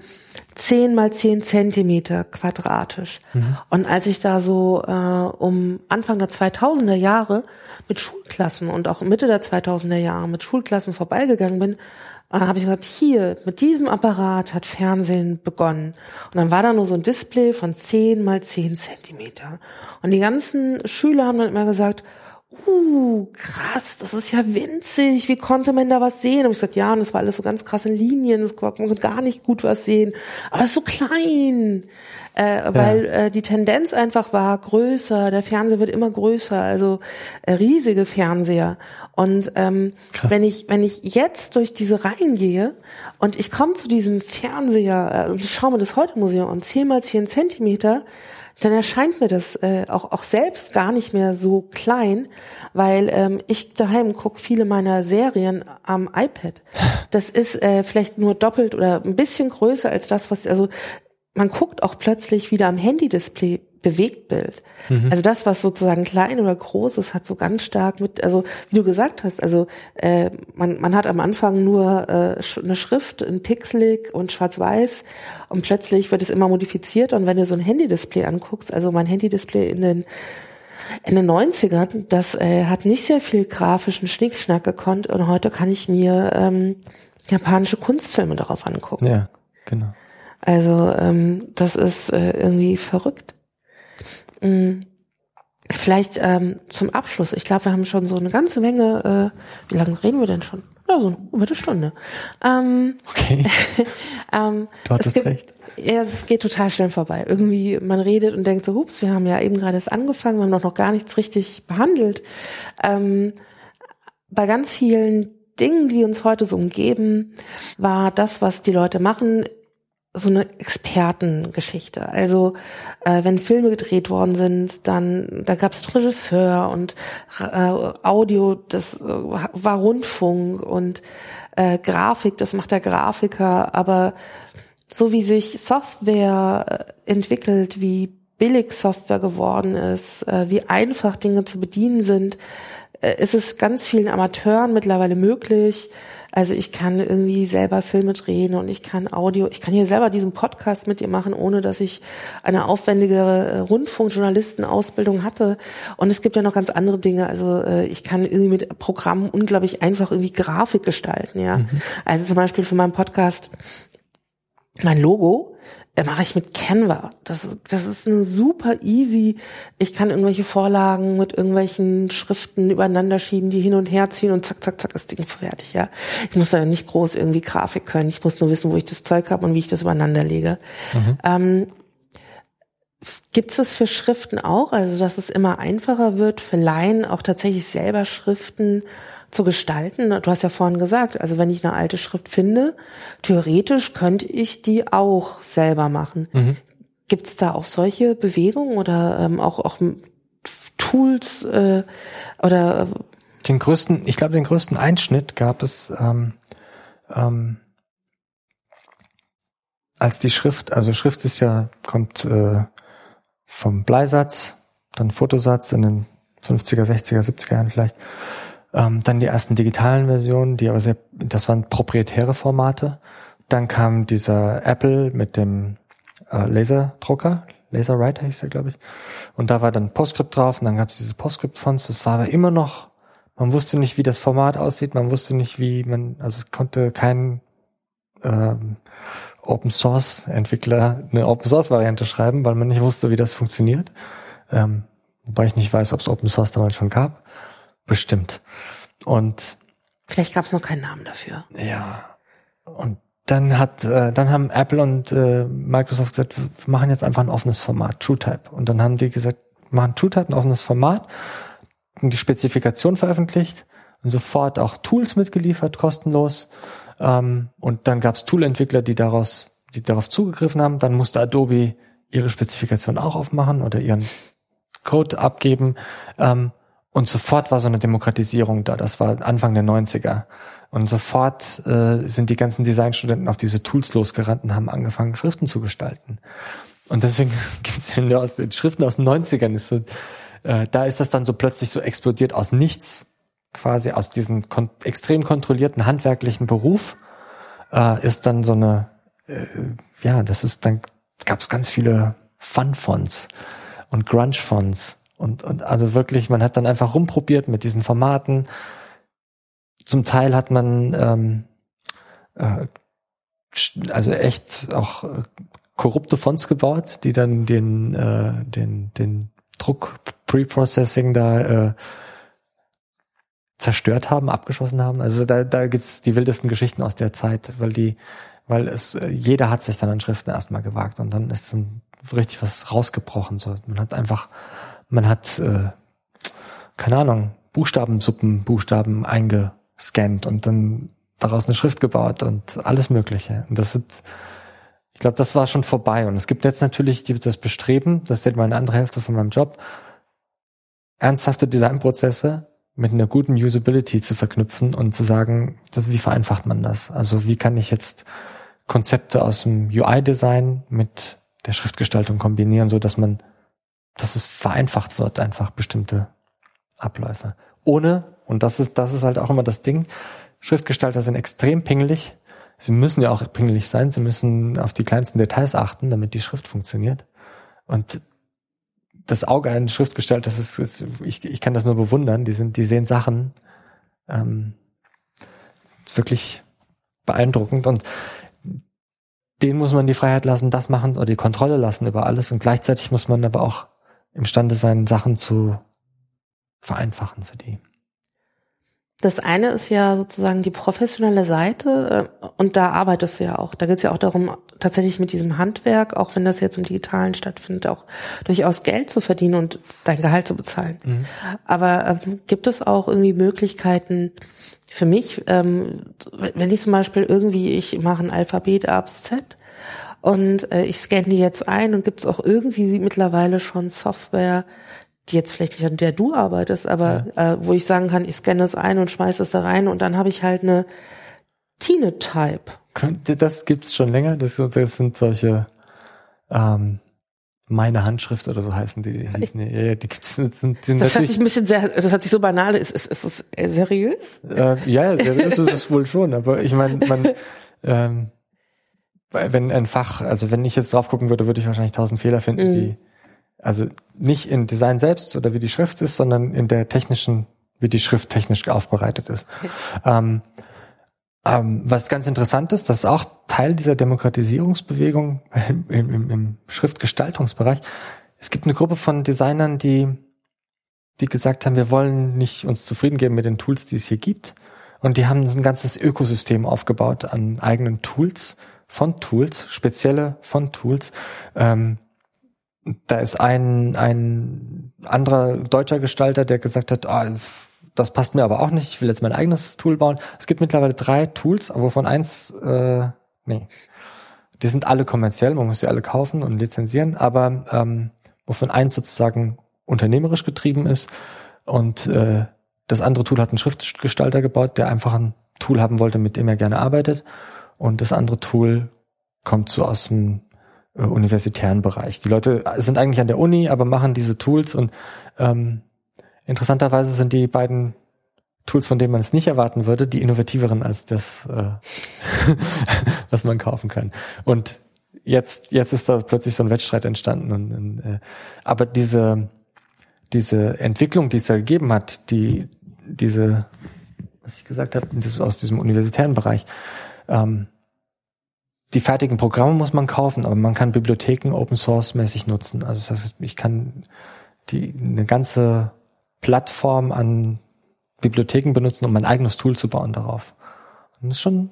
zehn mal zehn Zentimeter quadratisch. Mhm. Und als ich da so äh, um Anfang der 2000er Jahre mit Schulklassen und auch Mitte der 2000er Jahre mit Schulklassen vorbeigegangen bin, äh, habe ich gesagt, hier, mit diesem Apparat hat Fernsehen begonnen. Und dann war da nur so ein Display von zehn mal zehn Zentimeter. Und die ganzen Schüler haben dann immer gesagt, uh, krass, das ist ja winzig, wie konnte man da was sehen? Und ich gesagt, ja, und das war alles so ganz krass in Linien, das man konnte gar nicht gut was sehen, aber es ist so klein, äh, weil ja. äh, die Tendenz einfach war größer, der Fernseher wird immer größer, also äh, riesige Fernseher. Und ähm, wenn ich wenn ich jetzt durch diese Reihen gehe und ich komme zu diesem Fernseher, äh, ich schaue mir das heute Museum an, 10 mal 10 Zentimeter, dann erscheint mir das äh, auch, auch selbst gar nicht mehr so klein, weil ähm, ich daheim gucke viele meiner Serien am iPad. Das ist äh, vielleicht nur doppelt oder ein bisschen größer als das, was, also man guckt auch plötzlich wieder am Handy-Display Bewegtbild. Mhm. Also das, was sozusagen klein oder groß ist, hat so ganz stark mit, also wie du gesagt hast, also äh, man, man hat am Anfang nur äh, eine Schrift, ein Pixelig und schwarz-weiß und plötzlich wird es immer modifiziert und wenn du so ein Handy-Display anguckst, also mein Handy-Display in den in den 90ern, das äh, hat nicht sehr viel grafischen Schnickschnack gekonnt und heute kann ich mir ähm, japanische Kunstfilme darauf angucken. Ja, genau. Also ähm, das ist äh, irgendwie verrückt. Mm. Vielleicht ähm, zum Abschluss. Ich glaube, wir haben schon so eine ganze Menge. Äh, wie lange reden wir denn schon? Ja, so eine Viertelstunde. Ähm, okay. ähm, du hattest gibt, recht. Ja, es geht total schnell vorbei. Irgendwie, man redet und denkt so, hups, wir haben ja eben gerade erst angefangen, wir haben doch noch gar nichts richtig behandelt. Ähm, bei ganz vielen Dingen, die uns heute so umgeben, war das, was die Leute machen, so eine Expertengeschichte. Also äh, wenn Filme gedreht worden sind, dann da gab es Regisseur und äh, Audio, das äh, war Rundfunk und äh, Grafik, das macht der Grafiker. Aber so wie sich Software äh, entwickelt, wie billig Software geworden ist, äh, wie einfach Dinge zu bedienen sind, ist es ganz vielen Amateuren mittlerweile möglich, also ich kann irgendwie selber Filme drehen und ich kann Audio, ich kann hier selber diesen Podcast mit dir machen, ohne dass ich eine aufwendigere äh, Rundfunkjournalistenausbildung hatte. Und es gibt ja noch ganz andere Dinge. Also äh, ich kann irgendwie mit Programmen unglaublich einfach irgendwie Grafik gestalten, ja. Mhm. Also zum Beispiel für meinen Podcast mein Logo äh, mache ich mit Canva. Das, das ist eine super easy. Ich kann irgendwelche Vorlagen mit irgendwelchen Schriften übereinander schieben, die hin und her ziehen und zack, zack, zack, das Ding fertig, ja. Ich muss da nicht groß irgendwie Grafik können. Ich muss nur wissen, wo ich das Zeug habe und wie ich das übereinander lege. Mhm. Ähm, Gibt es das für Schriften auch? Also, dass es immer einfacher wird, für Laien auch tatsächlich selber Schriften zu gestalten. Du hast ja vorhin gesagt, also wenn ich eine alte Schrift finde, theoretisch könnte ich die auch selber machen. Mhm. Gibt es da auch solche Bewegungen oder ähm, auch, auch Tools äh, oder äh, den größten, ich glaube, den größten Einschnitt gab es ähm, ähm, als die Schrift, also Schrift ist ja, kommt äh, vom Bleisatz, dann Fotosatz in den 50er, 60er, 70er Jahren vielleicht. Ähm, dann die ersten digitalen Versionen, die aber sehr, das waren proprietäre Formate. Dann kam dieser Apple mit dem äh, Laserdrucker, Laser Writer hieß der, glaube ich. Und da war dann PostScript drauf und dann gab es diese PostScript-Fonts. Das war aber immer noch, man wusste nicht, wie das Format aussieht, man wusste nicht, wie man, also es konnte kein ähm, Open Source Entwickler eine Open Source Variante schreiben, weil man nicht wusste, wie das funktioniert. Ähm, wobei ich nicht weiß, ob es Open Source damals schon gab. Bestimmt. Und vielleicht gab es noch keinen Namen dafür. Ja. Und dann hat, äh, dann haben Apple und äh, Microsoft gesagt, wir machen jetzt einfach ein offenes Format, TrueType. Und dann haben die gesagt, machen TrueType ein offenes Format, und die Spezifikation veröffentlicht und sofort auch Tools mitgeliefert, kostenlos. Ähm, und dann gab es Toolentwickler, die daraus, die darauf zugegriffen haben. Dann musste Adobe ihre Spezifikation auch aufmachen oder ihren Code abgeben. Ähm, und sofort war so eine Demokratisierung da. Das war Anfang der 90er. Und sofort äh, sind die ganzen Designstudenten auf diese Tools losgerannt und haben angefangen, Schriften zu gestalten. Und deswegen gibt es aus den Schriften aus den 90ern, ist so, äh, da ist das dann so plötzlich so explodiert aus nichts, quasi aus diesem kon extrem kontrollierten handwerklichen Beruf, äh, ist dann so eine, äh, ja, das ist, dann gab es ganz viele Fun-Fonts und Grunge-Fonts und, und also wirklich, man hat dann einfach rumprobiert mit diesen Formaten zum Teil hat man ähm, äh, also echt auch äh, korrupte Fonts gebaut, die dann den äh, den den Druck Preprocessing da äh, zerstört haben, abgeschossen haben. Also da da gibt's die wildesten Geschichten aus der Zeit, weil die weil es äh, jeder hat sich dann an Schriften erstmal gewagt und dann ist dann richtig was rausgebrochen so. Man hat einfach man hat äh, keine Ahnung, Buchstabensuppen, Buchstaben einge gescannt und dann daraus eine Schrift gebaut und alles Mögliche. Und das ist, ich glaube, das war schon vorbei. Und es gibt jetzt natürlich das Bestreben, das ist jetzt meine andere Hälfte von meinem Job, ernsthafte Designprozesse mit einer guten Usability zu verknüpfen und zu sagen, wie vereinfacht man das? Also wie kann ich jetzt Konzepte aus dem UI-Design mit der Schriftgestaltung kombinieren, so dass man, dass es vereinfacht wird, einfach bestimmte Abläufe. Ohne und das ist, das ist halt auch immer das Ding. Schriftgestalter sind extrem pingelig. Sie müssen ja auch pingelig sein. Sie müssen auf die kleinsten Details achten, damit die Schrift funktioniert. Und das Auge eines Schriftgestalters ist, ist ich, ich kann das nur bewundern. Die sind, die sehen Sachen, ähm, wirklich beeindruckend und denen muss man die Freiheit lassen, das machen oder die Kontrolle lassen über alles und gleichzeitig muss man aber auch imstande sein, Sachen zu vereinfachen für die. Das eine ist ja sozusagen die professionelle Seite äh, und da arbeitest du ja auch. Da geht es ja auch darum, tatsächlich mit diesem Handwerk, auch wenn das jetzt im Digitalen stattfindet, auch durchaus Geld zu verdienen und dein Gehalt zu bezahlen. Mhm. Aber ähm, gibt es auch irgendwie Möglichkeiten für mich, ähm, wenn ich zum Beispiel irgendwie, ich mache ein Alphabet A bis Z und äh, ich scanne die jetzt ein und gibt es auch irgendwie mittlerweile schon Software, die jetzt vielleicht nicht an der du arbeitest, aber ja. äh, wo ich sagen kann, ich scanne es ein und schmeiße es da rein und dann habe ich halt eine Tine-Type. Das gibt's schon länger. Das, das sind solche ähm, meine Handschrift oder so heißen die. die hießen, ja, ja, die gibt's, sind, sind das hat sich ein bisschen sehr, das hat sich so banal. Ist, ist, ist es seriös? Äh, ja, seriös ist es wohl schon. Aber ich meine, man ähm, wenn ein Fach, also wenn ich jetzt drauf gucken würde, würde ich wahrscheinlich tausend Fehler finden, mhm. die also nicht in Design selbst oder wie die Schrift ist, sondern in der technischen, wie die Schrift technisch aufbereitet ist. Okay. Ähm, ähm, was ganz interessant ist, das ist auch Teil dieser Demokratisierungsbewegung im, im, im Schriftgestaltungsbereich. Es gibt eine Gruppe von Designern, die, die gesagt haben, wir wollen nicht uns zufrieden geben mit den Tools, die es hier gibt. Und die haben ein ganzes Ökosystem aufgebaut an eigenen Tools, von Tools, spezielle von Tools, ähm, da ist ein, ein anderer deutscher Gestalter, der gesagt hat, ah, das passt mir aber auch nicht, ich will jetzt mein eigenes Tool bauen. Es gibt mittlerweile drei Tools, wovon eins, äh, nee, die sind alle kommerziell, man muss die alle kaufen und lizenzieren, aber ähm, wovon eins sozusagen unternehmerisch getrieben ist und äh, das andere Tool hat einen Schriftgestalter gebaut, der einfach ein Tool haben wollte, mit dem er gerne arbeitet und das andere Tool kommt so aus dem äh, universitären Bereich. Die Leute sind eigentlich an der Uni, aber machen diese Tools und ähm, interessanterweise sind die beiden Tools, von denen man es nicht erwarten würde, die innovativeren als das, äh, was man kaufen kann. Und jetzt, jetzt ist da plötzlich so ein Wettstreit entstanden. Und, und, äh, aber diese, diese Entwicklung, die es da gegeben hat, die, diese, was ich gesagt habe, aus diesem universitären Bereich, ähm, die fertigen Programme muss man kaufen, aber man kann Bibliotheken Open Source mäßig nutzen. Also das heißt, ich kann die eine ganze Plattform an Bibliotheken benutzen, um mein eigenes Tool zu bauen darauf. Und das ist schon,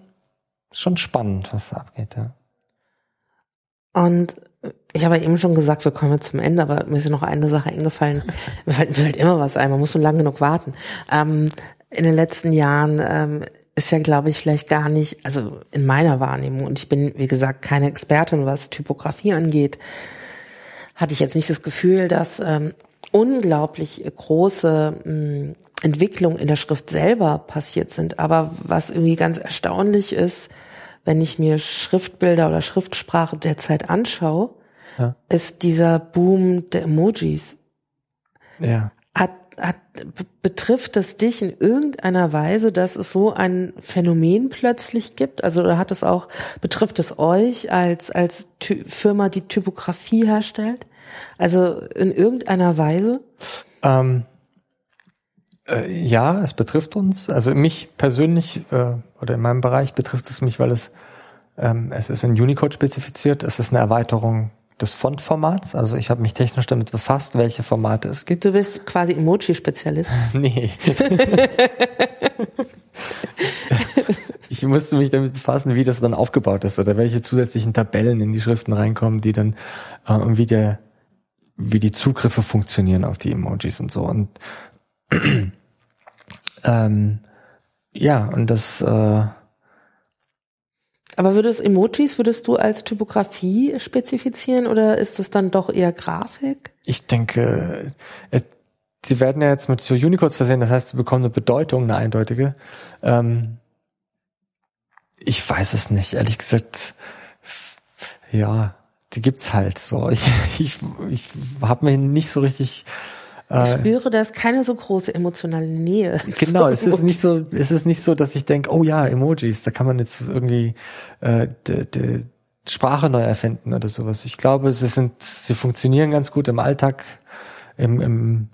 schon spannend, was da abgeht, ja. Und ich habe eben schon gesagt, wir kommen jetzt zum Ende, aber mir ist noch eine Sache eingefallen. mir fällt mir halt immer was ein, man muss so lange genug warten. Ähm, in den letzten Jahren ähm, ist ja, glaube ich, vielleicht gar nicht, also in meiner Wahrnehmung, und ich bin, wie gesagt, keine Expertin, was Typografie angeht, hatte ich jetzt nicht das Gefühl, dass ähm, unglaublich große mh, hm, Entwicklungen in der Schrift selber passiert sind. Aber was irgendwie ganz erstaunlich ist, wenn ich mir Schriftbilder oder Schriftsprache derzeit anschaue, ja. ist dieser Boom der Emojis. Ja. Hat, betrifft es dich in irgendeiner Weise, dass es so ein Phänomen plötzlich gibt? Also oder hat es auch, betrifft es euch als, als Ty Firma, die Typografie herstellt? Also in irgendeiner Weise? Ähm, äh, ja, es betrifft uns. Also mich persönlich äh, oder in meinem Bereich betrifft es mich, weil es ähm, es ist in Unicode spezifiziert. Es ist eine Erweiterung des Fontformats. Also ich habe mich technisch damit befasst, welche Formate es gibt. Du bist quasi Emoji-Spezialist. nee. ich musste mich damit befassen, wie das dann aufgebaut ist oder welche zusätzlichen Tabellen in die Schriften reinkommen, die dann äh, wie der wie die Zugriffe funktionieren auf die Emojis und so. Und ähm, ja, und das äh, aber würdest Emojis, würdest du als Typografie spezifizieren oder ist es dann doch eher Grafik? Ich denke, äh, sie werden ja jetzt mit so Unicodes versehen, das heißt, sie bekommen eine Bedeutung, eine eindeutige. Ähm, ich weiß es nicht, ehrlich gesagt. Ja, die gibt's halt so. Ich, ich, ich habe mir nicht so richtig ich äh, spüre, da ist keine so große emotionale Nähe. Genau, es ist nicht so, es ist nicht so, dass ich denke, oh ja, Emojis, da kann man jetzt irgendwie äh, de, de Sprache neu erfinden oder sowas. Ich glaube, sie sind, sie funktionieren ganz gut im Alltag, im, im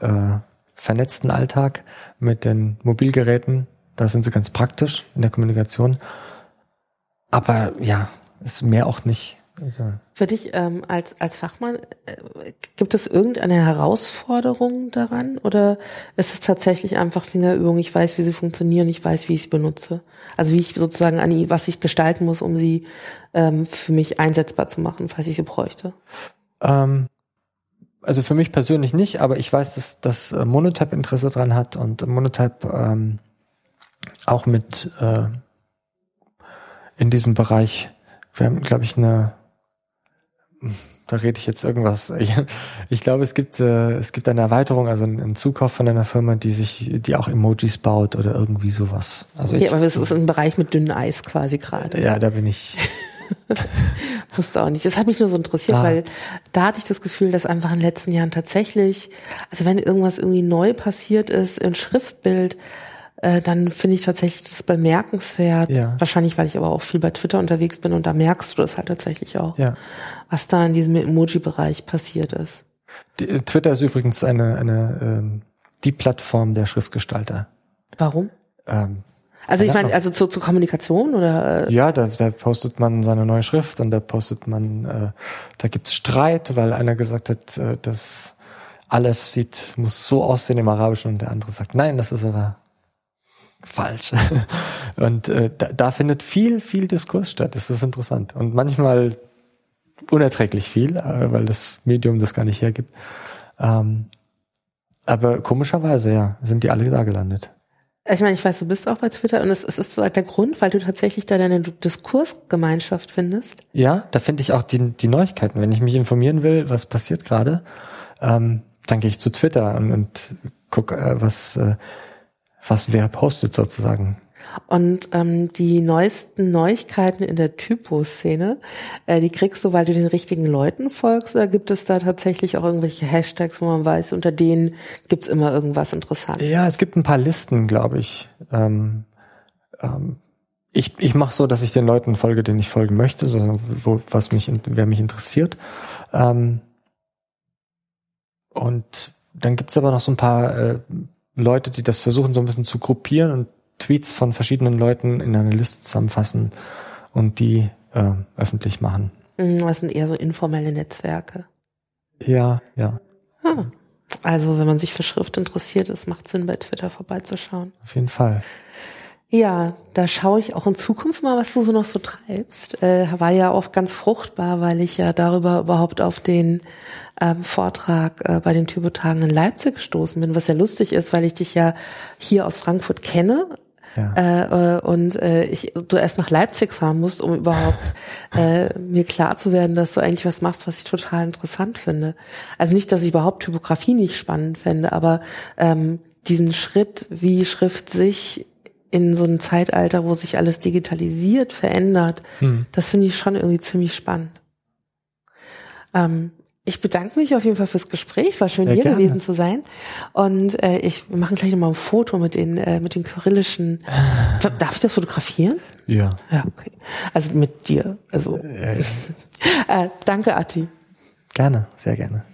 äh, vernetzten Alltag mit den Mobilgeräten. Da sind sie ganz praktisch in der Kommunikation. Aber ja, ist mehr auch nicht. Also. Für dich ähm, als, als Fachmann, äh, gibt es irgendeine Herausforderung daran oder ist es tatsächlich einfach Fingerübung, ich weiß, wie sie funktionieren, ich weiß, wie ich sie benutze? Also wie ich sozusagen an die, was ich gestalten muss, um sie ähm, für mich einsetzbar zu machen, falls ich sie bräuchte? Ähm, also für mich persönlich nicht, aber ich weiß, dass, dass äh, Monotype Interesse dran hat und Monotype ähm, auch mit äh, in diesem Bereich, wir haben, glaube ich, eine da rede ich jetzt irgendwas. Ich, ich glaube, es gibt äh, es gibt eine Erweiterung, also einen Zukauf von einer Firma, die sich, die auch Emojis baut oder irgendwie sowas. Also okay, ich, aber das ist ein Bereich mit dünnem Eis quasi gerade. Ja, da bin ich. Wusste auch nicht. Das hat mich nur so interessiert, ah. weil da hatte ich das Gefühl, dass einfach in den letzten Jahren tatsächlich, also wenn irgendwas irgendwie neu passiert ist, in Schriftbild, äh, dann finde ich tatsächlich das bemerkenswert. Ja. Wahrscheinlich, weil ich aber auch viel bei Twitter unterwegs bin und da merkst du das halt tatsächlich auch, ja. was da in diesem Emoji-Bereich passiert ist. Die, äh, Twitter ist übrigens eine, eine ähm, die Plattform der Schriftgestalter. Warum? Ähm, also ich meine, also zur, zur Kommunikation oder? Äh? Ja, da, da postet man seine neue Schrift und da postet man, äh, da gibt's Streit, weil einer gesagt hat, äh, dass Aleph sieht, muss so aussehen im Arabischen und der andere sagt, nein, das ist aber falsch. Und äh, da, da findet viel, viel Diskurs statt. Das ist interessant. Und manchmal unerträglich viel, äh, weil das Medium das gar nicht hergibt. Ähm, aber komischerweise, ja, sind die alle da gelandet. Ich meine, ich weiß, du bist auch bei Twitter und es, es ist so der Grund, weil du tatsächlich da deine Diskursgemeinschaft findest. Ja, da finde ich auch die, die Neuigkeiten. Wenn ich mich informieren will, was passiert gerade, ähm, dann gehe ich zu Twitter und, und gucke, äh, was äh, was wer postet sozusagen. Und ähm, die neuesten Neuigkeiten in der Typo-Szene, äh, die kriegst du, weil du den richtigen Leuten folgst, oder gibt es da tatsächlich auch irgendwelche Hashtags, wo man weiß, unter denen gibt's immer irgendwas Interessantes? Ja, es gibt ein paar Listen, glaube ich. Ähm, ähm, ich, ich mache so, dass ich den Leuten folge, denen ich folgen möchte, so wo, was mich, wer mich interessiert. Ähm, und dann gibt's aber noch so ein paar äh, Leute, die das versuchen, so ein bisschen zu gruppieren und Tweets von verschiedenen Leuten in eine Liste zusammenfassen und die äh, öffentlich machen. Mhm, das sind eher so informelle Netzwerke. Ja, ja. Ah, also wenn man sich für Schrift interessiert, es macht Sinn, bei Twitter vorbeizuschauen. Auf jeden Fall. Ja, da schaue ich auch in Zukunft mal, was du so noch so treibst. Äh, war ja auch ganz fruchtbar, weil ich ja darüber überhaupt auf den ähm, Vortrag äh, bei den Typotagen in Leipzig gestoßen bin, was ja lustig ist, weil ich dich ja hier aus Frankfurt kenne, ja. Äh, äh, und äh, ich, du erst nach Leipzig fahren musst, um überhaupt äh, mir klar zu werden, dass du eigentlich was machst, was ich total interessant finde. Also nicht, dass ich überhaupt Typografie nicht spannend fände, aber ähm, diesen Schritt, wie Schrift sich in so einem Zeitalter, wo sich alles digitalisiert, verändert, hm. das finde ich schon irgendwie ziemlich spannend. Ähm, ich bedanke mich auf jeden Fall fürs Gespräch. War schön, ja, hier gerne. gewesen zu sein. Und äh, ich wir machen gleich nochmal ein Foto mit den, äh, mit den kyrillischen. Darf ich das fotografieren? Ja. Ja, okay. Also mit dir. Also. Ja, ja. äh, danke, Ati. Gerne, sehr gerne.